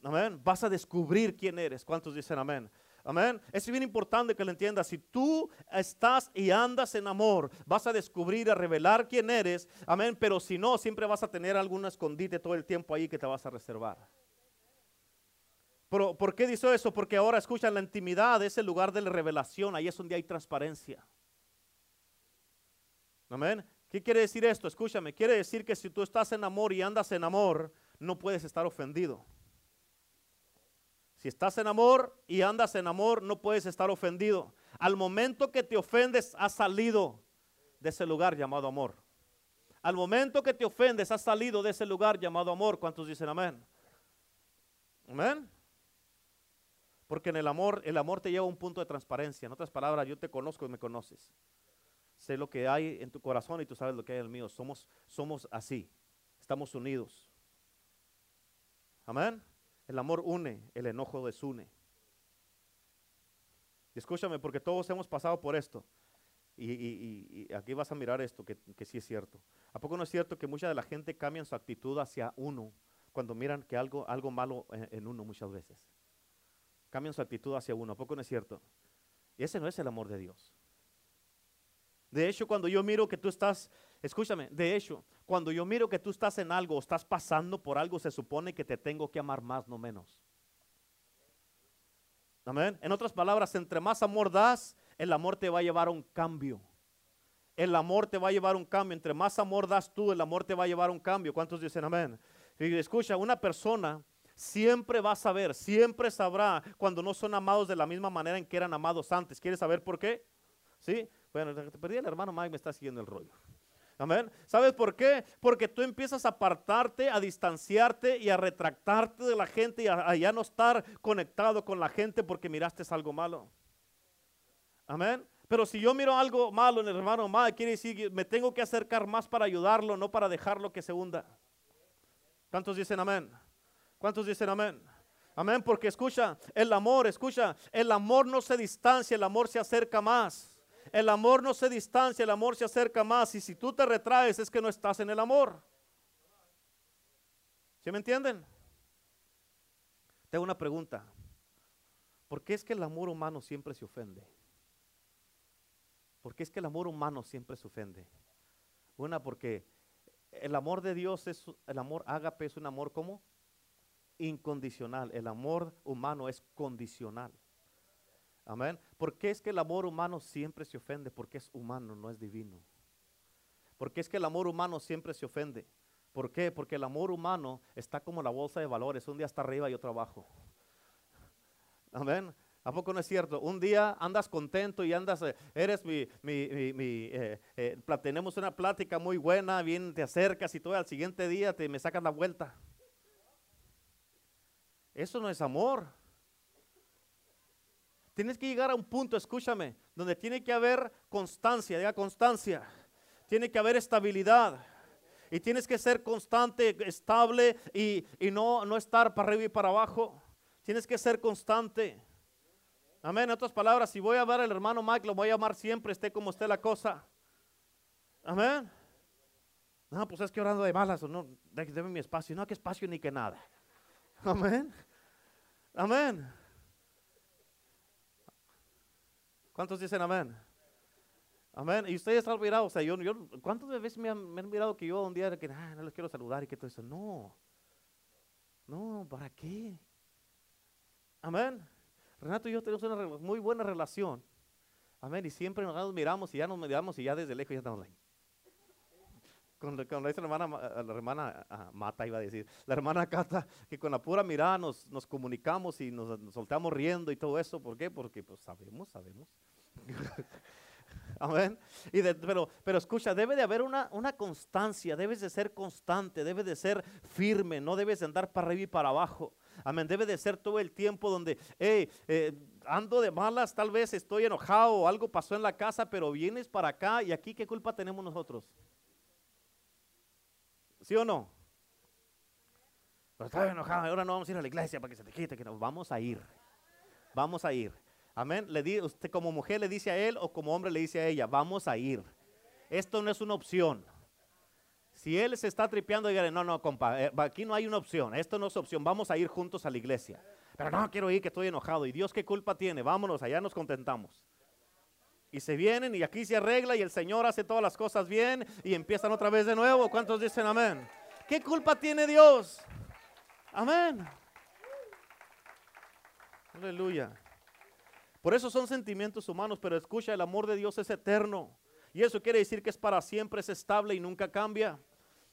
Amén. Vas a descubrir quién eres. ¿Cuántos dicen amén? Amén. Es bien importante que lo entiendas. Si tú estás y andas en amor, vas a descubrir, a revelar quién eres. Amén. Pero si no, siempre vas a tener algún escondite todo el tiempo ahí que te vas a reservar. Pero, ¿por qué dice eso? Porque ahora escucha, la intimidad es el lugar de la revelación. Ahí es donde hay transparencia. Amén. ¿Qué quiere decir esto? Escúchame. Quiere decir que si tú estás en amor y andas en amor, no puedes estar ofendido. Si estás en amor y andas en amor, no puedes estar ofendido. Al momento que te ofendes, has salido de ese lugar llamado amor. Al momento que te ofendes, has salido de ese lugar llamado amor. ¿Cuántos dicen amén? Amén. Porque en el amor, el amor te lleva a un punto de transparencia. En otras palabras, yo te conozco y me conoces. Sé lo que hay en tu corazón y tú sabes lo que hay en el mío. Somos, somos así. Estamos unidos. Amén. El amor une, el enojo desune. Escúchame, porque todos hemos pasado por esto. Y, aquí vas a mirar esto, que, sí es cierto. ¿A poco no es cierto que mucha de la gente cambia su actitud hacia uno cuando miran que algo, algo malo en uno muchas veces? Cambian su actitud hacia uno. ¿A poco no es cierto? Y ese no es el amor de Dios. De hecho, cuando yo miro que tú estás, escúchame, de hecho, cuando yo miro que tú estás en algo, estás pasando por algo, se supone que te tengo que amar más, no menos. Amén. En otras palabras, entre más amor das, el amor te va a llevar a un cambio. El amor te va a llevar a un cambio. Entre más amor das tú, el amor te va a llevar a un cambio. ¿Cuántos dicen amén? Y escucha, una persona siempre va a saber, siempre sabrá cuando no son amados de la misma manera en que eran amados antes. ¿Quieres saber por qué? ¿Sí? Bueno, te perdí el hermano Mike, me está siguiendo el rollo. Amén. ¿Sabes por qué? Porque tú empiezas a apartarte, a distanciarte y a retractarte de la gente y a, ya no estar conectado con la gente porque miraste algo malo. Amén. Pero si yo miro algo malo en el hermano Mike, quiere decir que me tengo que acercar más para ayudarlo, no para dejarlo que se hunda. ¿Cuántos dicen amén? ¿Cuántos dicen amén? Amén, porque escucha, el amor, escucha, el amor no se distancia, el amor se acerca más. El amor no se distancia, el amor se acerca más. Y si tú te retraes es que no estás en el amor. ¿Sí me entienden? Tengo una pregunta. ¿Por qué es que el amor humano siempre se ofende? ¿Por qué es que el amor humano siempre se ofende? Una, porque el amor de Dios es, el amor ágape es un amor como incondicional. El amor humano es condicional. Amén. ¿Por qué es que el amor humano siempre se ofende? Porque es humano, no es divino. ¿Por qué es que el amor humano siempre se ofende? ¿Por qué? Porque el amor humano está como la bolsa de valores. Un día está arriba y otro abajo. Amén. ¿A poco no es cierto? Un día andas contento y andas, eh, eres mi, mi, mi, eh, eh, tenemos una plática muy buena, bien te acercas y todo, al siguiente día te me sacas la vuelta. Eso no es amor. Tienes que llegar a un punto, escúchame, donde tiene que haber constancia, diga constancia. Tiene que haber estabilidad. Y tienes que ser constante, estable y, no, no estar para arriba y para abajo. Tienes que ser constante. Amén. En otras palabras, si voy a ver al hermano Mike, lo voy a amar siempre, esté como esté la cosa. Amén. No, pues es que orando de malas, no, déme mi espacio. No, que espacio ni que nada. Amén. Amén. ¿Cuántos dicen amén? Amén. Y ustedes están mirados, o sea, yo, yo, ¿cuántas veces me han, mirado que yo un día que ah, no les quiero saludar y que todo eso? No. No, ¿para qué? Amén. Renato y yo tenemos una muy buena relación. Amén. Y siempre nos miramos y ya nos miramos y ya desde lejos ya estamos ahí. Cuando dice la hermana, la hermana ah, Mata iba a decir, la hermana Cata, que con la pura mirada nos, comunicamos y nos, nos, soltamos riendo y todo eso. ¿Por qué? Porque pues sabemos, sabemos. *laughs* Amén. Y pero, pero escucha, debe de haber una, una constancia, debes de ser constante, debes de ser firme, no debes de andar para arriba y para abajo. Amén. Debe de ser todo el tiempo donde, hey, eh, ando de malas, tal vez estoy enojado algo pasó en la casa, pero vienes para acá y aquí, ¿qué culpa tenemos nosotros? ¿Sí o no? Pero estoy enojado, ahora no vamos a ir a la iglesia para que se te quite, que nos vamos a ir. Vamos a ir. Amén. Le di, usted como mujer le dice a él o como hombre le dice a ella, vamos a ir. Esto no es una opción. Si él se está tripeando, dígale, no, no, compa, eh, aquí no hay una opción, esto no es opción, vamos a ir juntos a la iglesia. Pero no, quiero ir, que estoy enojado. ¿Y Dios qué culpa tiene? Vámonos, allá nos contentamos. Y se vienen y aquí se arregla y el Señor hace todas las cosas bien y empiezan otra vez de nuevo. ¿Cuántos dicen amén? ¿Qué culpa tiene Dios? Amén. Aleluya. Por eso son sentimientos humanos, pero escucha, el amor de Dios es eterno. Y eso quiere decir que es para siempre, es estable y nunca cambia.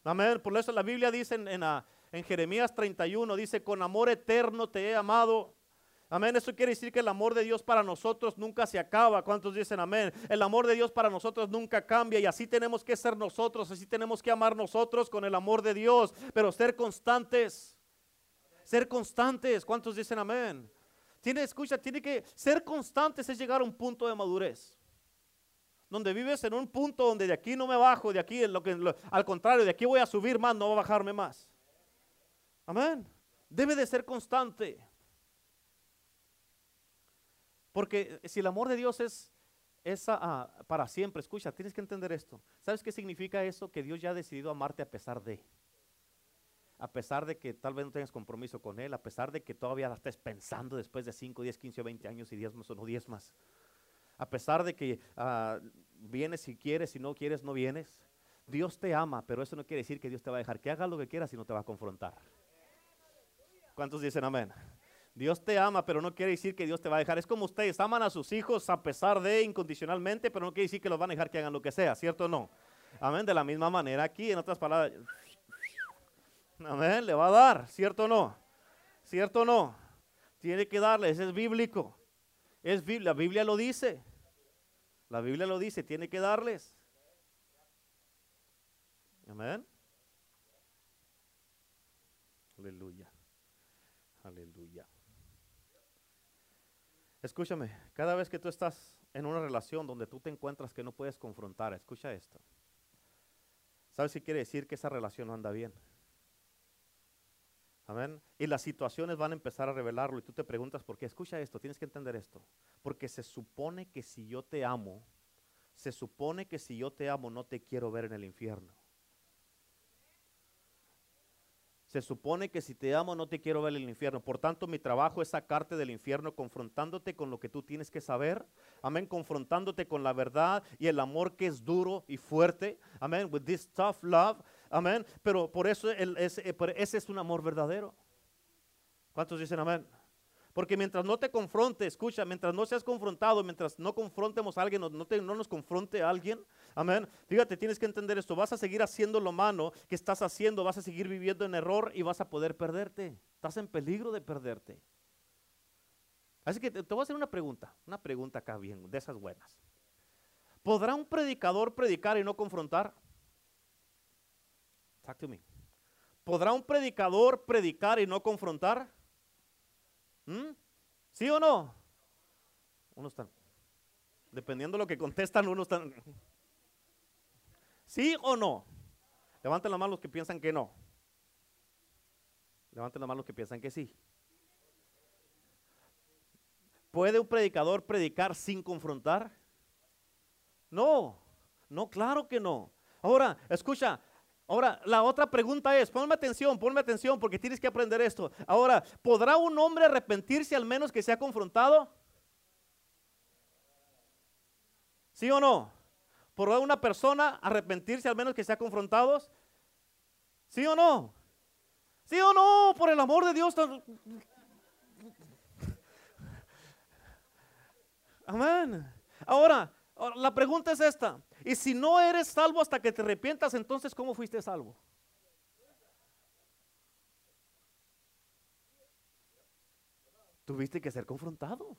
Amén. Por eso la Biblia dice en, ah, en, Jeremías 31, dice, con amor eterno te he amado. Amén. Eso quiere decir que el amor de Dios para nosotros nunca se acaba. ¿Cuántos dicen amén? El amor de Dios para nosotros nunca cambia y así tenemos que ser nosotros, así tenemos que amar nosotros con el amor de Dios, pero ser constantes. Ser constantes. ¿Cuántos dicen amén? Tiene, escucha, tiene que ser constantes es llegar a un punto de madurez. Donde vives en un punto donde de aquí no me bajo, de aquí, lo que, al contrario, de aquí voy a subir más, no voy a bajarme más. Amén. Debe de ser constante. Porque si el amor de Dios es, para siempre, escucha, tienes que entender esto. ¿Sabes qué significa eso? Que Dios ya ha decidido amarte a pesar de a pesar de que tal vez no tengas compromiso con Él, a pesar de que todavía estés pensando después de 5, 10, 15 o 20 años y 10 más o no 10 más, a pesar de que uh, vienes si quieres, si no quieres, no vienes, Dios te ama, pero eso no quiere decir que Dios te va a dejar que hagas lo que quieras y no te va a confrontar. ¿Cuántos dicen amén? Dios te ama, pero no quiere decir que Dios te va a dejar. Es como ustedes aman a sus hijos a pesar de incondicionalmente, pero no quiere decir que los van a dejar que hagan lo que sea, ¿cierto o no? Amén. De la misma manera aquí, en otras palabras, Amén, le va a dar, ¿cierto o no? ¿Cierto o no? Tiene que darle, ese es bíblico. Es la Biblia lo dice. La Biblia lo dice, tiene que darles. Amén. Aleluya. Aleluya. Escúchame, cada vez que tú estás en una relación donde tú te encuentras que no puedes confrontar, escucha esto. ¿Sabes si quiere decir que esa relación no anda bien? Amén. Y las situaciones van a empezar a revelarlo y tú te preguntas por qué. Escucha esto, tienes que entender esto. Porque se supone que si yo te amo, se supone que si yo te amo no te quiero ver en el infierno. Se supone que si te amo no te quiero ver en el infierno. Por tanto, mi trabajo es sacarte del infierno confrontándote con lo que tú tienes que saber. Amén. Confrontándote con la verdad y el amor que es duro y fuerte. Amén. With this tough love. Amén. Pero por eso el, ese, eh, ese es un amor verdadero. ¿Cuántos dicen amén? Porque mientras no te confronte, escucha, mientras no seas confrontado, mientras no confrontemos a alguien, no, no, nos confronte a alguien, amén. Fíjate, tienes que entender esto. Vas a seguir haciendo lo malo que estás haciendo, vas a seguir viviendo en error y vas a poder perderte. Estás en peligro de perderte. Así que te, te voy a hacer una pregunta, una pregunta acá bien, de esas buenas. ¿Podrá un predicador predicar y no confrontar? Talk to me. ¿Podrá un predicador predicar y no confrontar? ¿Mm? ¿Sí o no? Uno está. Dependiendo de lo que contestan, uno está. ¿Sí o no? Levanten la mano los que piensan que no. Levanten la mano los que piensan que sí. ¿Puede un predicador predicar sin confrontar? No, no, claro que no. Ahora, escucha, Ahora, la otra pregunta es, ponme atención, ponme atención, porque tienes que aprender esto. Ahora, ¿podrá un hombre arrepentirse al menos que sea confrontado? ¿Sí o no? ¿Podrá una persona arrepentirse al menos que sea confrontado? ¿Sí o no? ¿Sí o no? Por el amor de Dios. Amén. Ahora, la pregunta es esta. Y si no eres salvo hasta que te arrepientas, entonces ¿cómo fuiste salvo? Tuviste que ser confrontado.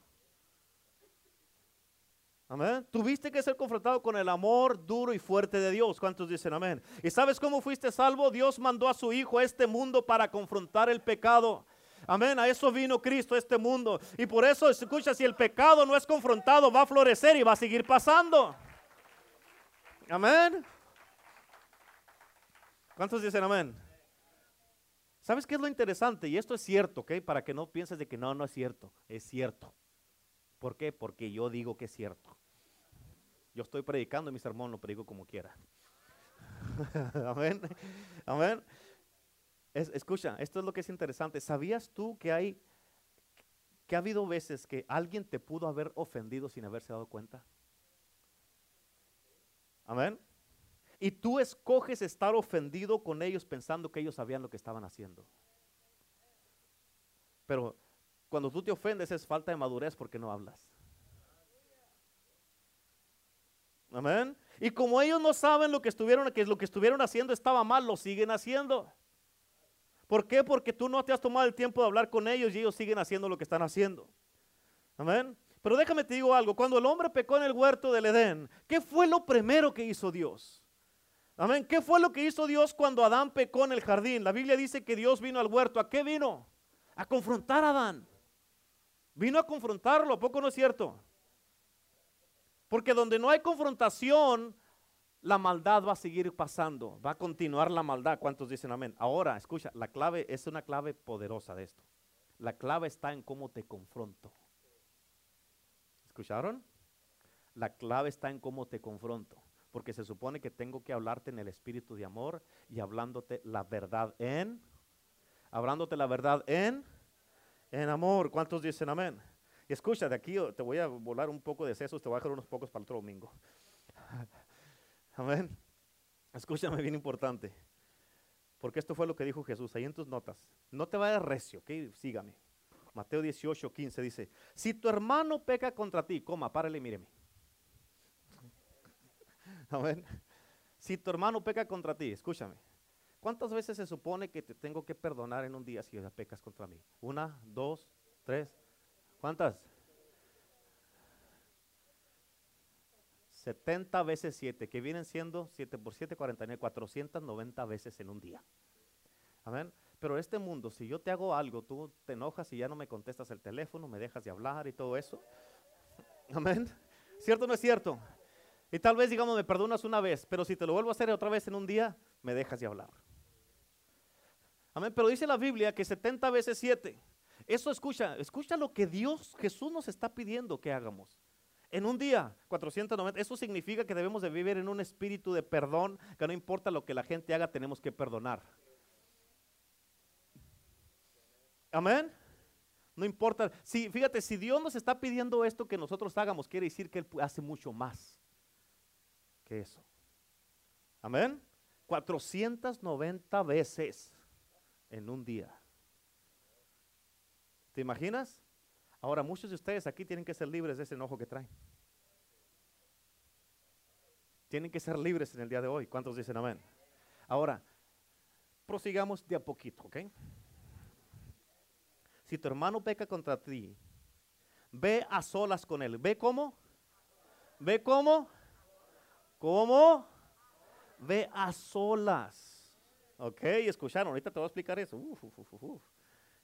Amén. Tuviste que ser confrontado con el amor duro y fuerte de Dios. ¿Cuántos dicen amén? ¿Y sabes cómo fuiste salvo? Dios mandó a su Hijo a este mundo para confrontar el pecado. Amén. A eso vino Cristo a este mundo. Y por eso, escucha, si el pecado no es confrontado, va a florecer y va a seguir pasando. Amén. ¿Cuántos dicen amén? ¿Sabes qué es lo interesante? Y esto es cierto, ¿ok? Para que no pienses de que no, no es cierto. Es cierto. ¿Por qué? Porque yo digo que es cierto. Yo estoy predicando mi sermón, lo predico como quiera. *laughs* Amén. Amén. escucha, esto es lo que es interesante. ¿Sabías tú que hay, que ha habido veces que alguien te pudo haber ofendido sin haberse dado cuenta? Amén. Y tú escoges estar ofendido con ellos pensando que ellos sabían lo que estaban haciendo. Pero cuando tú te ofendes es falta de madurez porque no hablas. Amén. Y como ellos no saben lo que estuvieron, que lo que estuvieron haciendo estaba mal, lo siguen haciendo. ¿Por qué? Porque tú no te has tomado el tiempo de hablar con ellos y ellos siguen haciendo lo que están haciendo. Amén. Pero déjame te digo algo, cuando el hombre pecó en el huerto del Edén, ¿qué fue lo primero que hizo Dios? Amén. ¿Qué fue lo que hizo Dios cuando Adán pecó en el jardín? La Biblia dice que Dios vino al huerto. ¿A qué vino? A confrontar a Adán. Vino a confrontarlo, ¿a poco no es cierto? Porque donde no hay confrontación, la maldad va a seguir pasando, va a continuar la maldad. ¿Cuántos dicen amén? Ahora, escucha, la clave es una clave poderosa de esto. La clave está en cómo te confronto. ¿Escucharon? La clave está en cómo te confronto porque se supone que tengo que hablarte en el espíritu de amor y hablándote la verdad en, hablándote la verdad en, en amor. ¿Cuántos dicen amén? Y escucha, de aquí te voy a volar un poco de sesos, te voy a dejar unos pocos para otro domingo. *laughs* amén. Escúchame, bien importante. Porque esto fue lo que dijo Jesús ahí en tus notas. No te vayas recio, ok, sígame. Mateo 18, 15 dice, si tu hermano peca contra ti, coma, párale y míreme. *laughs* Amén. Si tu hermano peca contra ti, escúchame. ¿Cuántas veces se supone que te tengo que perdonar en un día si pecas contra mí? Una, dos, tres. ¿Cuántas? 70 veces 7, que vienen siendo 7 por 7, 49, 490 veces en un día. Amén. Pero este mundo, si yo te hago algo, tú te enojas y ya no me contestas el teléfono, me dejas de hablar y todo eso. *laughs* Amén. ¿Cierto o no es cierto? Y tal vez, digamos, me perdonas una vez, pero si te lo vuelvo a hacer otra vez en un día, me dejas de hablar. Amén. Pero dice la Biblia que 70 veces 7. Eso escucha, escucha lo que Dios, Jesús nos está pidiendo que hagamos. En un día, 490, eso significa que debemos de vivir en un espíritu de perdón, que no importa lo que la gente haga, tenemos que perdonar. Amén. No importa. Si, fíjate, si Dios nos está pidiendo esto que nosotros hagamos, quiere decir que Él hace mucho más eso. Amén. 490 veces en un día. ¿Te imaginas? Ahora, muchos de ustedes aquí tienen que ser libres de ese enojo que traen. Tienen que ser libres en el día de hoy. ¿Cuántos dicen amén? Ahora, prosigamos de a poquito, ¿ok? Si tu hermano peca contra ti, ve a solas con él. ¿Ve cómo? ¿Ve cómo? ¿Cómo? Ve a solas. Ok, escucharon, ahorita te voy a explicar eso.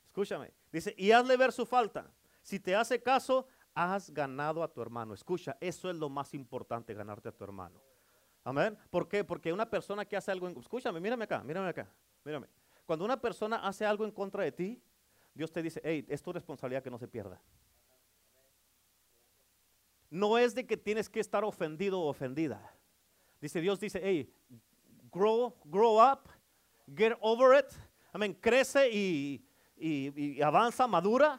Escúchame. Dice, y hazle ver su falta. Si te hace caso, has ganado a tu hermano. Escucha, eso es lo más importante, ganarte a tu hermano. Amén. ¿Por qué? Porque una persona que hace algo, en, escúchame, mírame acá, mírame acá, mírame. Cuando una persona hace algo en contra de ti, Dios te dice, hey, es tu responsabilidad que no se pierda. No es de que tienes que estar ofendido o ofendida. Dice Dios, dice, hey, grow, grow up, get over it. Amén, crece y, y, avanza, madura.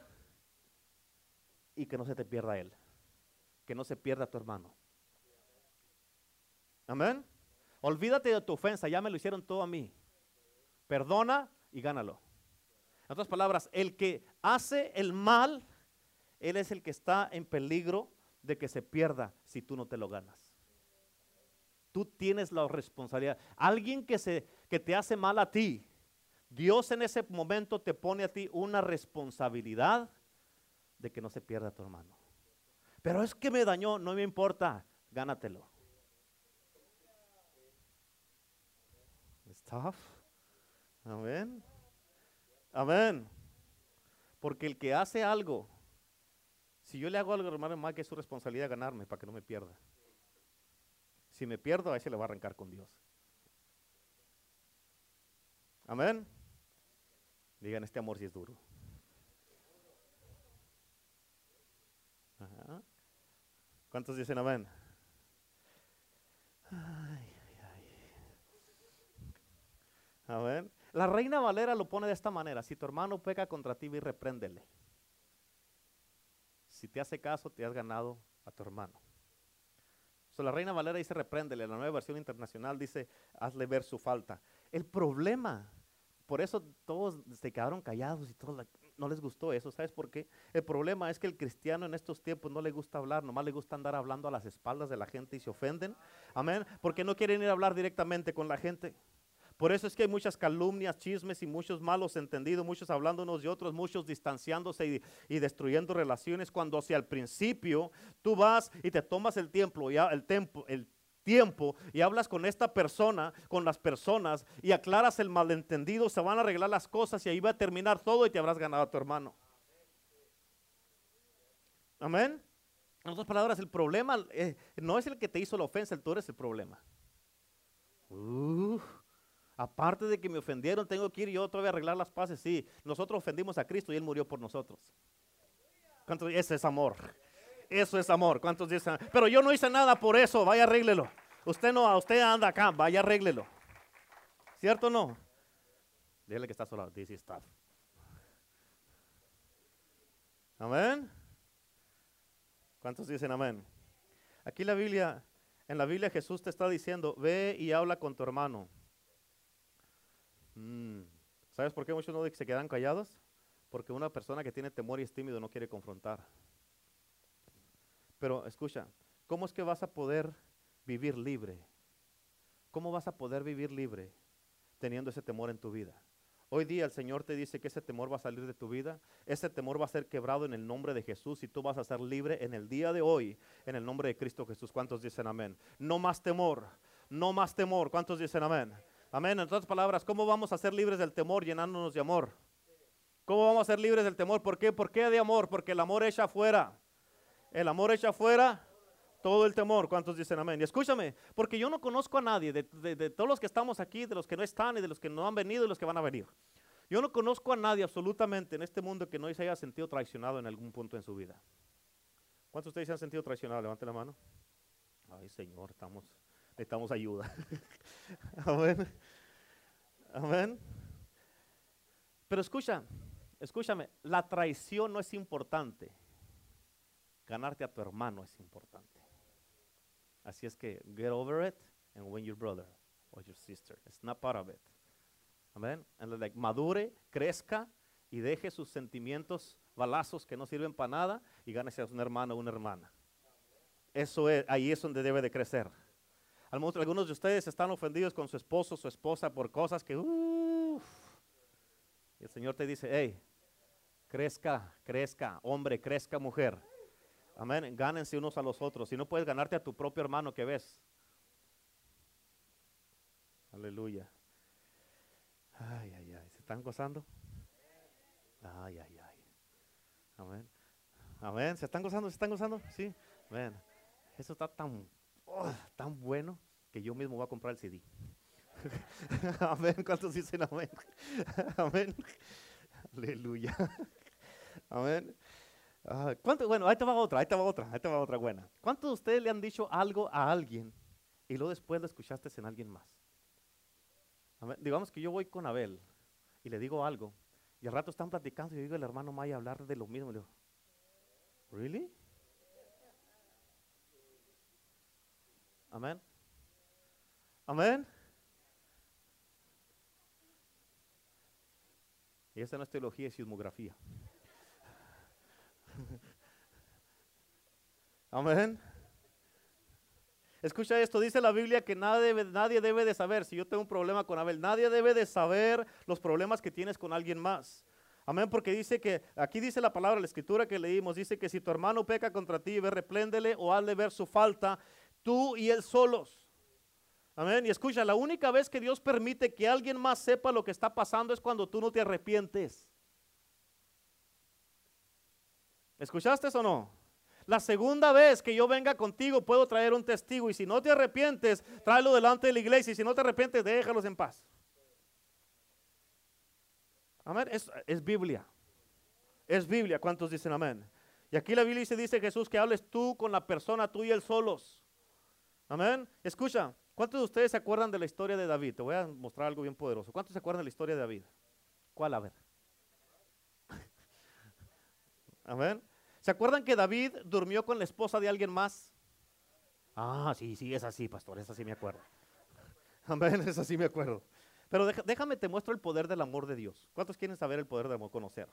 Y que no se te pierda él. Que no se pierda tu hermano. Amén. Olvídate de tu ofensa, ya me lo hicieron todo a mí. Perdona y gánalo. En otras palabras, el que hace el mal, él es el que está en peligro de que se pierda si tú no te lo ganas. Tú tienes la responsabilidad. Alguien que, se, que te hace mal a ti, Dios en ese momento te pone a ti una responsabilidad de que no se pierda tu hermano. Pero es que me dañó, no me importa, gánatelo. It's tough. Amén. Amén. Porque el que hace algo, si yo le hago algo al hermano más que es su responsabilidad ganarme para que no me pierda. Si me pierdo, a ese le va a arrancar con Dios. Amén. Digan, este amor si es duro. ¿Cuántos dicen amén? Ay, Amén. La reina Valera lo pone de esta manera. Si tu hermano peca contra ti, y repréndele. Si te hace caso, te has ganado a tu hermano. la reina Valera dice repréndele. La nueva versión internacional dice hazle ver su falta. El problema, por eso todos se quedaron callados y todos no les gustó eso. ¿Sabes por qué? El problema es que el cristiano en estos tiempos no le gusta hablar, nomás le gusta andar hablando a las espaldas de la gente y se ofenden. Amén. Porque no quieren ir a hablar directamente con la gente. Por eso es que hay muchas calumnias, chismes y muchos malos entendidos, muchos hablando unos de otros, muchos distanciándose y, destruyendo relaciones, cuando si al principio tú vas y te tomas el tiempo, ya el tiempo, el tiempo y hablas con esta persona, con las personas y aclaras el malentendido, se van a arreglar las cosas y ahí va a terminar todo y te habrás ganado a tu hermano. Amén. En otras palabras, el problema eh, no es el que te hizo la ofensa, tú eres el problema. Aparte de que me ofendieron, tengo que ir yo todavía a arreglar las paces. Sí, nosotros ofendimos a Cristo y Él murió por nosotros. ¿Cuántos? Ese es amor. Eso es amor. ¿Cuántos dicen? Pero yo no hice nada por eso. Vaya, arréglelo. Usted no, usted anda acá. Vaya, arréglelo. ¿Cierto o no? Dile que está solo. This is Amén. ¿Cuántos dicen amén? Aquí la Biblia, en la Biblia Jesús te está diciendo, ve y habla con tu hermano. Mm. ¿Sabes por qué muchos no se quedan callados? Porque una persona que tiene temor y es tímido no quiere confrontar. Pero escucha, ¿cómo es que vas a poder vivir libre? ¿Cómo vas a poder vivir libre teniendo ese temor en tu vida? Hoy día el Señor te dice que ese temor va a salir de tu vida, ese temor va a ser quebrado en el nombre de Jesús y tú vas a ser libre en el día de hoy, en el nombre de Cristo Jesús. ¿Cuántos dicen amén? No más temor, no más temor. ¿Cuántos dicen amén? Amén. En otras palabras, ¿cómo vamos a ser libres del temor llenándonos de amor? ¿Cómo vamos a ser libres del temor? ¿Por qué? ¿Por qué de amor? Porque el amor echa afuera. El amor echa afuera todo el temor. ¿Cuántos dicen amén? Y escúchame, porque yo no conozco a nadie, de, de, todos los que estamos aquí, de los que no están y de los que no han venido y los que van a venir. Yo no conozco a nadie absolutamente en este mundo que no se haya sentido traicionado en algún punto en su vida. ¿Cuántos de ustedes se han sentido traicionados? Levante la mano. Ay, Señor, estamos, necesitamos ayuda. *laughs* Amén. Amén. Pero escucha, escúchame, la traición no es importante. Ganarte a tu hermano es importante. Así es que get over it and win your brother or your sister. It's not part of it. Amén. Like, madure, crezca y deje sus sentimientos balazos que no sirven para nada y gánese a un hermano o una hermana. Eso es, ahí es donde debe de crecer. Algunos de ustedes están ofendidos con su esposo o su esposa por cosas que, uff. Y el Señor te dice, hey, crezca, crezca, hombre, crezca, mujer. Amén, gánense unos a los otros. Si no puedes ganarte a tu propio hermano que ves. Aleluya. Ay, ay, ay. ¿Se están gozando? Ay, ay, ay. Amén. Amén. ¿Se están gozando? ¿Se están gozando? Sí. Amén. Eso está tan Oh, tan bueno que yo mismo voy a comprar el CD. *laughs* amén. ¿Cuántos dicen amén? *laughs* amén. Aleluya. *laughs* amén. Ah, ¿cuánto? Bueno, ahí te va otra, ahí te va otra, ahí va otra buena. ¿Cuántos de ustedes le han dicho algo a alguien y luego después lo escuchaste en alguien más? Digamos que yo voy con Abel y le digo algo y al rato están platicando y yo digo el hermano Maya hablar de lo mismo. Le digo, ¿really? Amén. Amén. Y esta no es teología, es sismografía. Amén. Escucha esto, dice la Biblia que nadie debe, nadie debe de saber, si yo tengo un problema con Abel, nadie debe de saber los problemas que tienes con alguien más. Amén, porque dice que, aquí dice la palabra, la escritura que leímos, dice que si tu hermano peca contra ti, ve, repléndele o hazle ver su falta tú y él solos. Amén. Y escucha, la única vez que Dios permite que alguien más sepa lo que está pasando es cuando tú no te arrepientes. ¿Escuchaste o no? La segunda vez que yo venga contigo puedo traer un testigo y si no te arrepientes, tráelo delante de la iglesia y si no te arrepientes, déjalos en paz. Amén. Es, es Biblia. Es Biblia. ¿Cuántos dicen amén? Y aquí la Biblia dice, dice Jesús que hables tú con la persona, tú y él solos. Amén. Escucha, ¿cuántos de ustedes se acuerdan de la historia de David? Te voy a mostrar algo bien poderoso. ¿Cuántos se acuerdan de la historia de David? ¿Cuál? A ver. *laughs* Amén. ¿Se acuerdan que David durmió con la esposa de alguien más? Ah, sí, sí, es así, pastor, es así me acuerdo. *laughs* Amén, es así me acuerdo. Pero déjame, te muestro el poder del amor de Dios. ¿Cuántos quieren saber el poder del amor, conocer?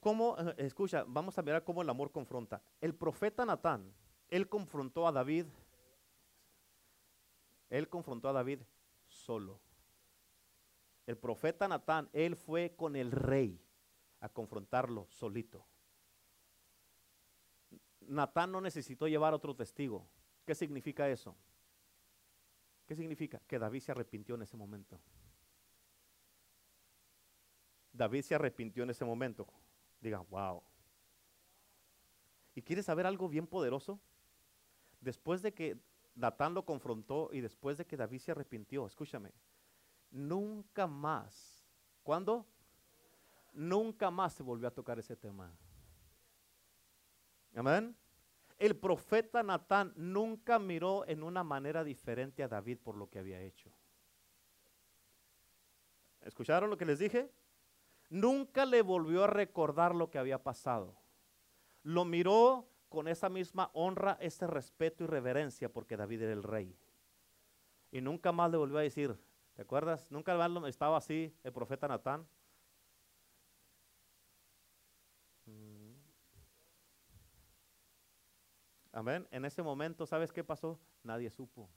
¿Cómo, eh, escucha, vamos a mirar cómo el amor confronta. El profeta Natán, él confrontó a David, él confrontó a David solo. El profeta Natán, él fue con el rey a confrontarlo solito. Natán no necesitó llevar otro testigo. ¿Qué significa eso? ¿Qué significa? Que David se arrepintió en ese momento. David se arrepintió en ese momento. Digan, wow. ¿Y quieres saber algo bien poderoso? Después de que Natán lo confrontó y después de que David se arrepintió, escúchame, nunca más, ¿cuándo? Nunca más se volvió a tocar ese tema. Amén. El profeta Natán nunca miró en una manera diferente a David por lo que había hecho. ¿Escucharon lo que les dije? Nunca le volvió a recordar lo que había pasado. Lo miró con esa misma honra, ese respeto y reverencia porque David era el rey. Y nunca más le volvió a decir, ¿te acuerdas? Nunca estaba así el profeta Natán. Amén. En ese momento, ¿sabes qué pasó? Nadie supo.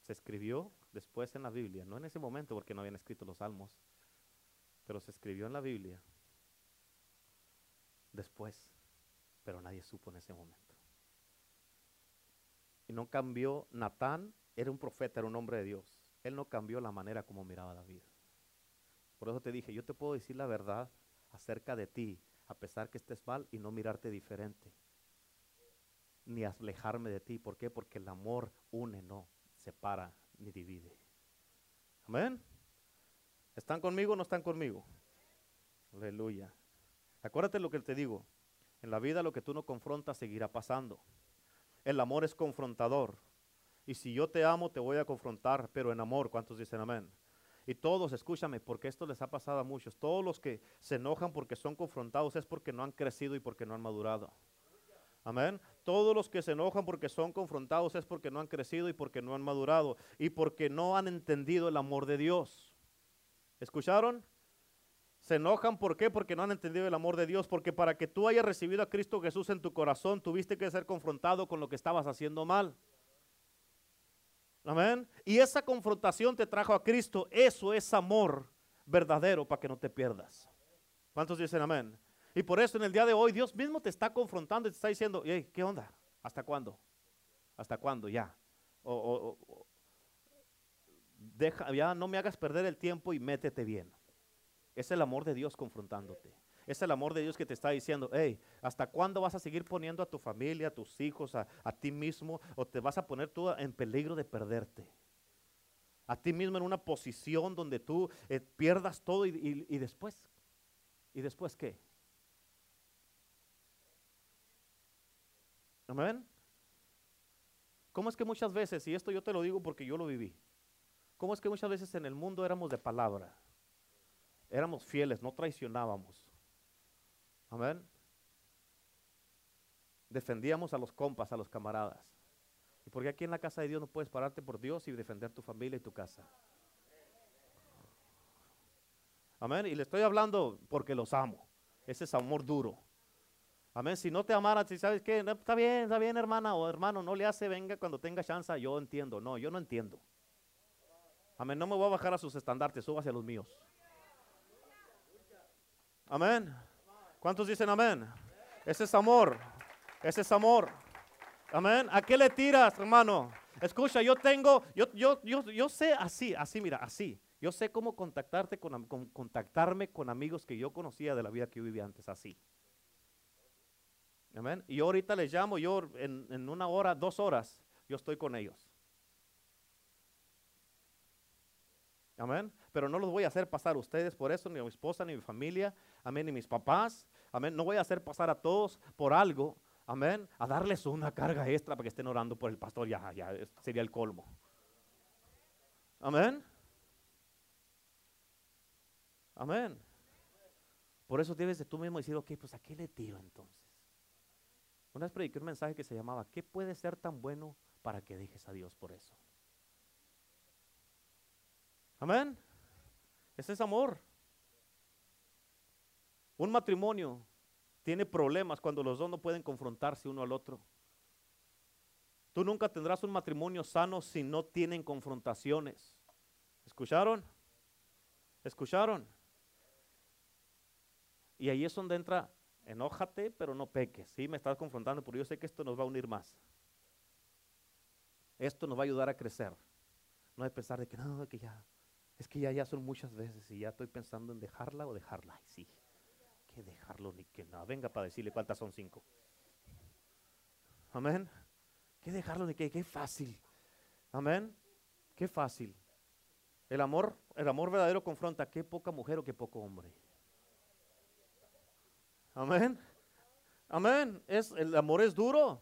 Se escribió después en la Biblia, no en ese momento porque no habían escrito los salmos, pero se escribió en la Biblia después, pero nadie supo en ese momento. Y no cambió, Natán era un profeta, era un hombre de Dios. Él no cambió la manera como miraba David. Por eso te dije, yo te puedo decir la verdad acerca de ti, a pesar que estés mal y no mirarte diferente ni alejarme de ti. ¿Por qué? Porque el amor une, no separa ni divide. Amén. ¿Están conmigo o no están conmigo? Aleluya. Acuérdate lo que te digo. En la vida lo que tú no confrontas seguirá pasando. El amor es confrontador. Y si yo te amo, te voy a confrontar, pero en amor. ¿Cuántos dicen amén? Y todos, escúchame, porque esto les ha pasado a muchos. Todos los que se enojan porque son confrontados es porque no han crecido y porque no han madurado. Amén. Todos los que se enojan porque son confrontados es porque no han crecido y porque no han madurado y porque no han entendido el amor de Dios. ¿Escucharon? Se enojan ¿por qué? Porque no han entendido el amor de Dios, porque para que tú hayas recibido a Cristo Jesús en tu corazón, tuviste que ser confrontado con lo que estabas haciendo mal. Amén. Y esa confrontación te trajo a Cristo. Eso es amor verdadero para que no te pierdas. ¿Cuántos dicen amén? Y por eso en el día de hoy Dios mismo te está confrontando y te está diciendo, ¿qué onda? ¿Hasta cuándo? ¿Hasta cuándo? Ya. O, deja, ya no me hagas perder el tiempo y métete bien. Es el amor de Dios confrontándote. Es el amor de Dios que te está diciendo, hey, ¿hasta cuándo vas a seguir poniendo a tu familia, a tus hijos, a, ti mismo, o te vas a poner tú en peligro de perderte? A ti mismo en una posición donde tú eh, pierdas todo y, y después, ¿y después qué? Amén. ¿Cómo es que muchas veces, y esto yo te lo digo porque yo lo viví, cómo es que muchas veces en el mundo éramos de palabra, éramos fieles, no traicionábamos? Amén. Defendíamos a los compas, a los camaradas. ¿Y porque aquí en la casa de Dios no puedes pararte por Dios y defender tu familia y tu casa? Amén. Y le estoy hablando porque los amo. Ese es amor duro. Amén. Si no te amaran, si sabes que está bien, está bien, hermana o hermano, no le hace, venga cuando tenga chance. Yo entiendo. No, yo no entiendo. Amén. No me voy a bajar a sus estandartes, subo hacia los míos. Amén. ¿Cuántos dicen amén? Ese es amor. Ese es amor. Amén. ¿A qué le tiras, hermano? Escucha, yo tengo, yo, yo, yo, yo sé así, así, mira, así. Yo sé cómo contactarte con, contactarme con amigos que yo conocía de la vida que yo vivía antes, así. Amén. Y yo ahorita les llamo, yo en, en una hora, dos horas, yo estoy con ellos. Amén. Pero no los voy a hacer pasar a ustedes por eso, ni a mi esposa, ni a mi familia. Amén. Ni mis papás. Amén. No voy a hacer pasar a todos por algo. Amén. A darles una carga extra para que estén orando por el pastor. Ya, ya sería el colmo. Amén. Amén. Por eso debes de tú mismo decir, ok, pues a qué le tiro entonces. Una vez prediqué un mensaje que se llamaba, ¿qué puede ser tan bueno para que dejes a Dios por eso? Amén. Ese es amor. Un matrimonio tiene problemas cuando los dos no pueden confrontarse uno al otro. Tú nunca tendrás un matrimonio sano si no tienen confrontaciones. ¿Escucharon? ¿Escucharon? Y ahí es donde entra, enójate, pero no peques. Sí, me estás confrontando, pero yo sé que esto nos va a unir más. Esto nos va a ayudar a crecer. No hay pensar de que no, que ya, es que ya, ya son muchas veces y ya estoy pensando en dejarla o dejarla. Ay, sí, que dejarlo ni que nada. Venga para decirle cuántas son cinco. Amén. Que dejarlo ni que, qué fácil. Amén. Qué fácil. El amor, el amor verdadero confronta qué poca mujer o qué poco hombre. Amén. Amén. Es, el amor es duro.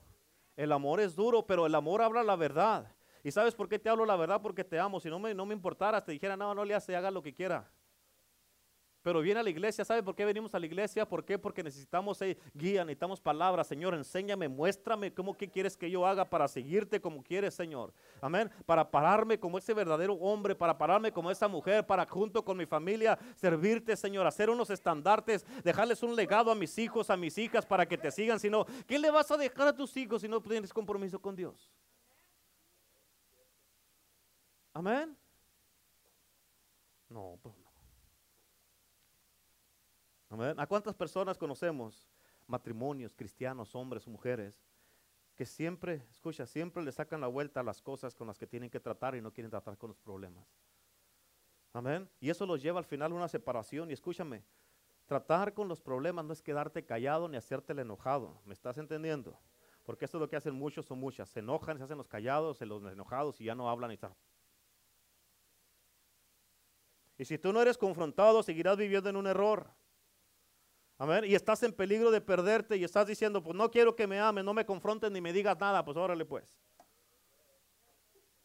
El amor es duro, pero el amor habla la verdad. ¿Y sabes por qué te hablo la verdad? Porque te amo. Si no me, no me importara, te dijera, no, no le hace, haga lo que quiera. Pero viene a la iglesia, ¿sabe por qué venimos a la iglesia? ¿Por qué? Porque necesitamos eh, guía, necesitamos palabras. Señor, enséñame, muéstrame cómo quieres que yo haga para seguirte como quieres, Señor. Amén. Para pararme como ese verdadero hombre, para pararme como esa mujer, para junto con mi familia servirte, Señor, hacer unos estandartes, dejarles un legado a mis hijos, a mis hijas para que te sigan. Sino, ¿qué le vas a dejar a tus hijos si no tienes compromiso con Dios? Amén. No, pues ¿A cuántas personas conocemos? Matrimonios, cristianos, hombres o mujeres, que siempre, escucha, siempre le sacan la vuelta a las cosas con las que tienen que tratar y no quieren tratar con los problemas. Amén. Y eso los lleva al final a una separación. Y escúchame, tratar con los problemas no es quedarte callado ni hacerte el enojado. ¿Me estás entendiendo? Porque esto es lo que hacen muchos o muchas. Se enojan, se hacen los callados, se los enojados y ya no hablan y tal. Y si tú no eres confrontado, seguirás viviendo en un error. Amén. Y estás en peligro de perderte y estás diciendo, pues no quiero que me ames, no me confrontes ni me digas nada, pues órale pues.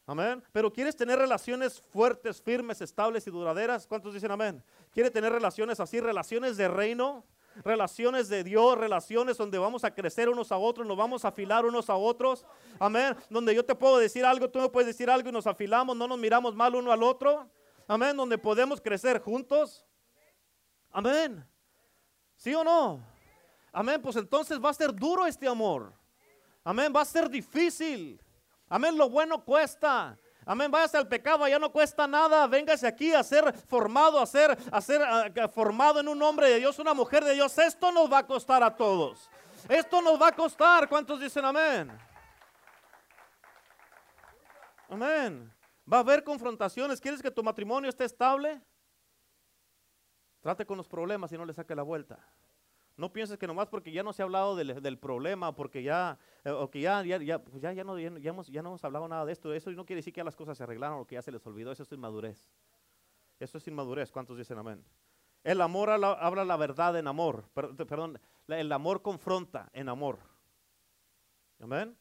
Amén. Pero quieres tener relaciones fuertes, firmes, estables y duraderas. ¿Cuántos dicen amén? ¿Quiere tener relaciones así, relaciones de reino? Relaciones de Dios, relaciones donde vamos a crecer unos a otros, nos vamos a afilar unos a otros. Amén. Donde yo te puedo decir algo, tú me puedes decir algo y nos afilamos, no nos miramos mal uno al otro. Amén. Donde podemos crecer juntos. Amén. ¿Sí o no? Amén, pues entonces va a ser duro este amor. Amén, va a ser difícil. Amén, lo bueno cuesta. Amén, váyase al pecado, ya no cuesta nada. Véngase aquí a ser formado, a ser, a ser formado en un hombre de Dios, una mujer de Dios. Esto nos va a costar a todos. Esto nos va a costar. ¿Cuántos dicen amén? Amén. Va a haber confrontaciones. ¿Quieres que tu matrimonio esté estable? Trate con los problemas y no le saque la vuelta. No pienses que nomás porque ya no se ha hablado del, problema, porque ya, eh, o que ya, ya, ya, pues ya, ya, no, ya, hemos, ya no hemos hablado nada de esto. Eso no quiere decir que ya las cosas se arreglaron o que ya se les olvidó. Eso es inmadurez. Eso es inmadurez. ¿Cuántos dicen amén? El amor habla la verdad en amor. Perdón, el amor confronta en amor. Amén.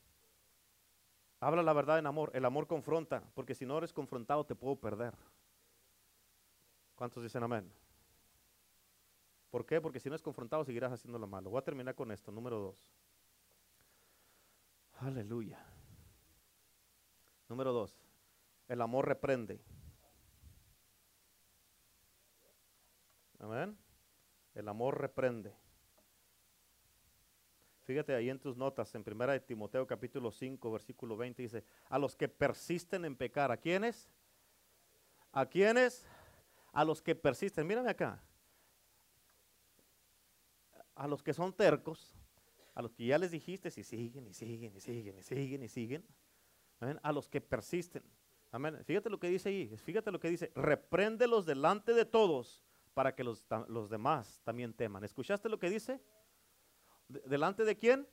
Habla la verdad en amor. El amor confronta, porque si no eres confrontado te puedo perder. ¿Cuántos dicen amén? ¿Por qué? Porque si no es confrontado seguirás haciendo lo malo. Voy a terminar con esto, número dos. Aleluya. Número dos, el amor reprende. Amén. El amor reprende. Fíjate ahí en tus notas, en primera de Timoteo capítulo 5, versículo 20, dice, a los que persisten en pecar, ¿a quiénes? ¿A quiénes? A los que persisten. Mírame acá a los que son tercos, a los que ya les dijiste, si siguen y siguen y siguen y siguen y siguen, a los que persisten. Amén. Fíjate lo que dice ahí, fíjate lo que dice, repréndelos delante de todos para que los, los demás también teman. ¿Escuchaste lo que dice? ¿Delante de quién?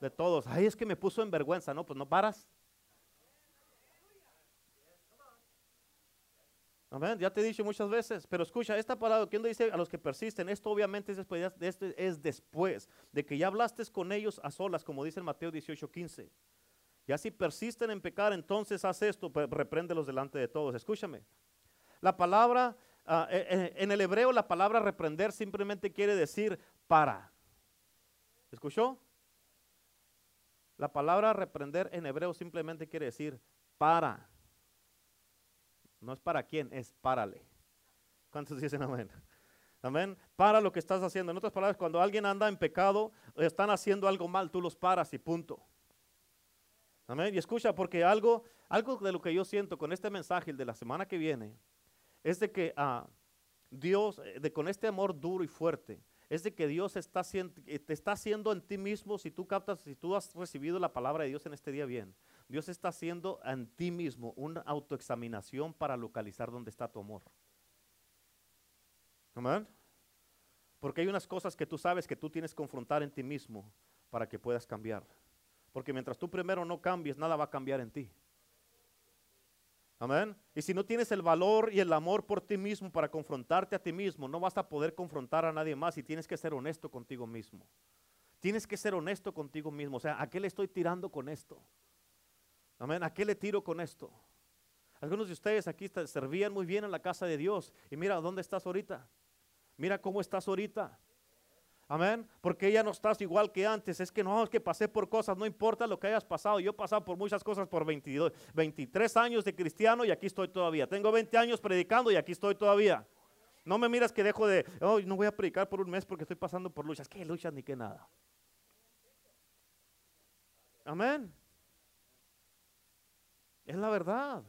De todos. Ay, es que me puso en vergüenza. No, pues no paras. Amén. Ya te he dicho muchas veces, pero escucha, esta palabra, ¿quién dice a los que persisten? Esto obviamente es después, de es después de que ya hablaste con ellos a solas, como dice en Mateo 18, 15. Ya si persisten en pecar, entonces haz esto, repréndelos delante de todos. Escúchame. La palabra, eh, en el hebreo la palabra reprender simplemente quiere decir para. ¿Escuchó? La palabra reprender en hebreo simplemente quiere decir para. No es para quién, es párale. ¿Cuántos dicen amén? Amén. Para lo que estás haciendo. En otras palabras, cuando alguien anda en pecado, están haciendo algo mal, tú los paras y punto. Amén. Y escucha, porque algo, algo de lo que yo siento con este mensaje, de la semana que viene, es de que ah, Dios, eh, de con este amor duro y fuerte, es de que Dios eh, te está haciendo en ti mismo, si tú captas, si tú has recibido la palabra de Dios en este día bien, Dios está haciendo en ti mismo una autoexaminación para localizar dónde está tu amor. Amén. Porque hay unas cosas que tú sabes que tú tienes que confrontar en ti mismo para que puedas cambiar. Porque mientras tú primero no cambies, nada va a cambiar en ti. Amén. Y si no tienes el valor y el amor por ti mismo para confrontarte a ti mismo, no vas a poder confrontar a nadie más y tienes que ser honesto contigo mismo. Tienes que ser honesto contigo mismo. O sea, ¿a qué le estoy tirando con esto? Amén. ¿A qué le tiro con esto? Algunos de ustedes aquí servían muy bien en la casa de Dios. Y mira, ¿dónde estás ahorita? Mira cómo estás ahorita. Amén. Porque ya no estás igual que antes. Es que no, es que pasé por cosas. No importa lo que hayas pasado. Yo he pasado por muchas cosas por 22, 23 años de cristiano y aquí estoy todavía. Tengo 20 años predicando y aquí estoy todavía. No me miras que dejo de, oh, no voy a predicar por un mes porque estoy pasando por luchas. ¿Qué luchas ni qué nada? Amén. Es la verdad.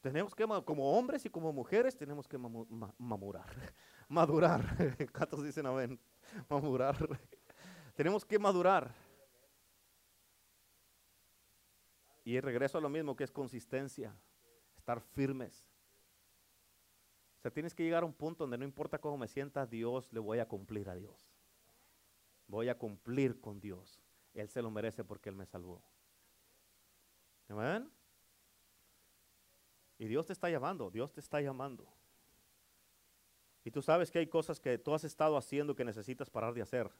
Tenemos que, como hombres y como mujeres, tenemos que madurar. *laughs* Madurar. *laughs* ¿Cuántos dicen amén? *laughs* Madurar. *laughs* tenemos que madurar. Y regreso a lo mismo que es consistencia, estar firmes. O sea, tienes que llegar a un punto donde no importa cómo me sienta, Dios le voy a cumplir a Dios. Voy a cumplir con Dios. Él se lo merece porque Él me salvó. Amén. Y Dios te está llamando, Dios te está llamando. Y tú sabes que hay cosas que tú has estado haciendo que necesitas parar de hacer.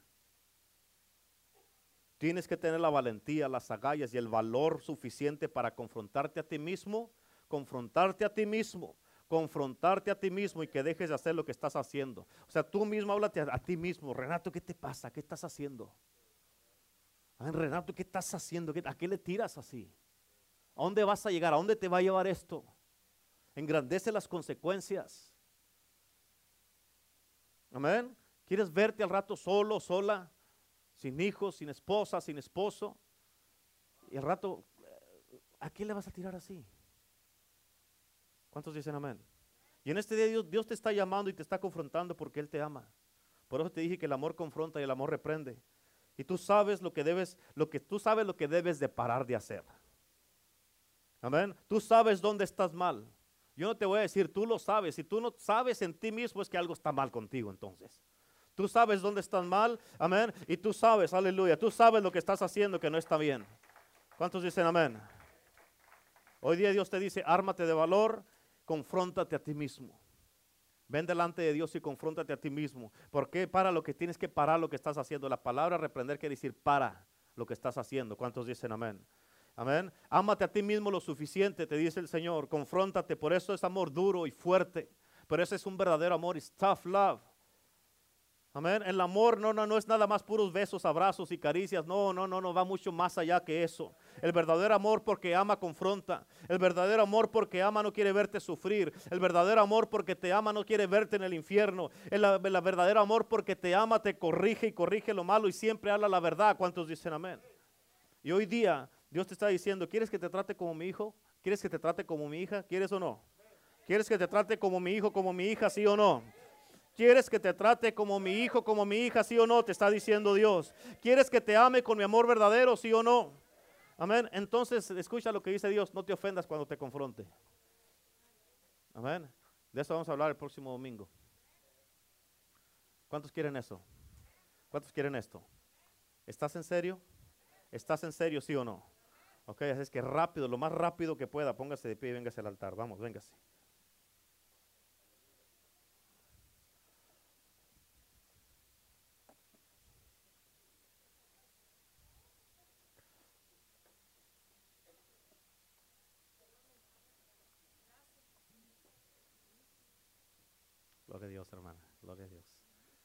Tienes que tener la valentía, las agallas y el valor suficiente para confrontarte a ti mismo, confrontarte a ti mismo, confrontarte a ti mismo y que dejes de hacer lo que estás haciendo. O sea, tú mismo háblate a, ti mismo. Renato, ¿qué te pasa? ¿Qué estás haciendo? Renato, ¿qué estás haciendo? ¿A qué le tiras así? ¿A dónde vas a llegar? ¿A dónde te va a llevar esto? Engrandece las consecuencias. Amén. ¿Quieres verte al rato solo, sola, sin hijos, sin esposa, sin esposo? Y al rato, ¿a quién le vas a tirar así? ¿Cuántos dicen amén? Y en este día Dios, Dios te está llamando y te está confrontando porque Él te ama. Por eso te dije que el amor confronta y el amor reprende. Y tú sabes lo que debes, lo que tú sabes lo que debes de parar de hacer. Amén. Tú sabes dónde estás mal. Yo no te voy a decir, tú lo sabes. Si tú no sabes en ti mismo es que algo está mal contigo entonces. Tú sabes dónde estás mal, amén. Y tú sabes, aleluya, tú sabes lo que estás haciendo que no está bien. ¿Cuántos dicen amén? Hoy día Dios te dice, ármate de valor, confróntate a ti mismo. Ven delante de Dios y confróntate a ti mismo. ¿Por qué? Para lo que tienes que parar lo que estás haciendo. La palabra reprender quiere decir para lo que estás haciendo. ¿Cuántos dicen amén? Amén. Ámate a ti mismo lo suficiente, te dice el Señor. Confróntate. Por eso es amor duro y fuerte. Pero ese es un verdadero amor. It's tough love. Amén. El amor no, no, no es nada más puros besos, abrazos y caricias. No, no, no, no, va mucho más allá que eso. El verdadero amor porque ama confronta. El verdadero amor porque ama no quiere verte sufrir. El verdadero amor porque te ama no quiere verte en el infierno. El, el verdadero amor porque te ama te corrige y corrige lo malo y siempre habla la verdad. ¿Cuántos dicen amén? Y hoy día Dios te está diciendo, ¿quieres que te trate como mi hijo? ¿Quieres que te trate como mi hija? ¿Quieres o no? ¿Quieres que te trate como mi hijo, como mi hija, sí o no? ¿Quieres que te trate como mi hijo, como mi hija, sí o no? Te está diciendo Dios. ¿Quieres que te ame con mi amor verdadero, sí o no? Amén. Entonces, escucha lo que dice Dios. No te ofendas cuando te confronte. Amén. De eso vamos a hablar el próximo domingo. ¿Cuántos quieren eso? ¿Cuántos quieren esto? ¿Estás en serio? ¿Estás en serio, sí o no? Ok, así es que rápido, lo más rápido que pueda, póngase de pie y véngase al altar. Vamos, véngase. Gloria a Dios, hermana. Gloria a Dios.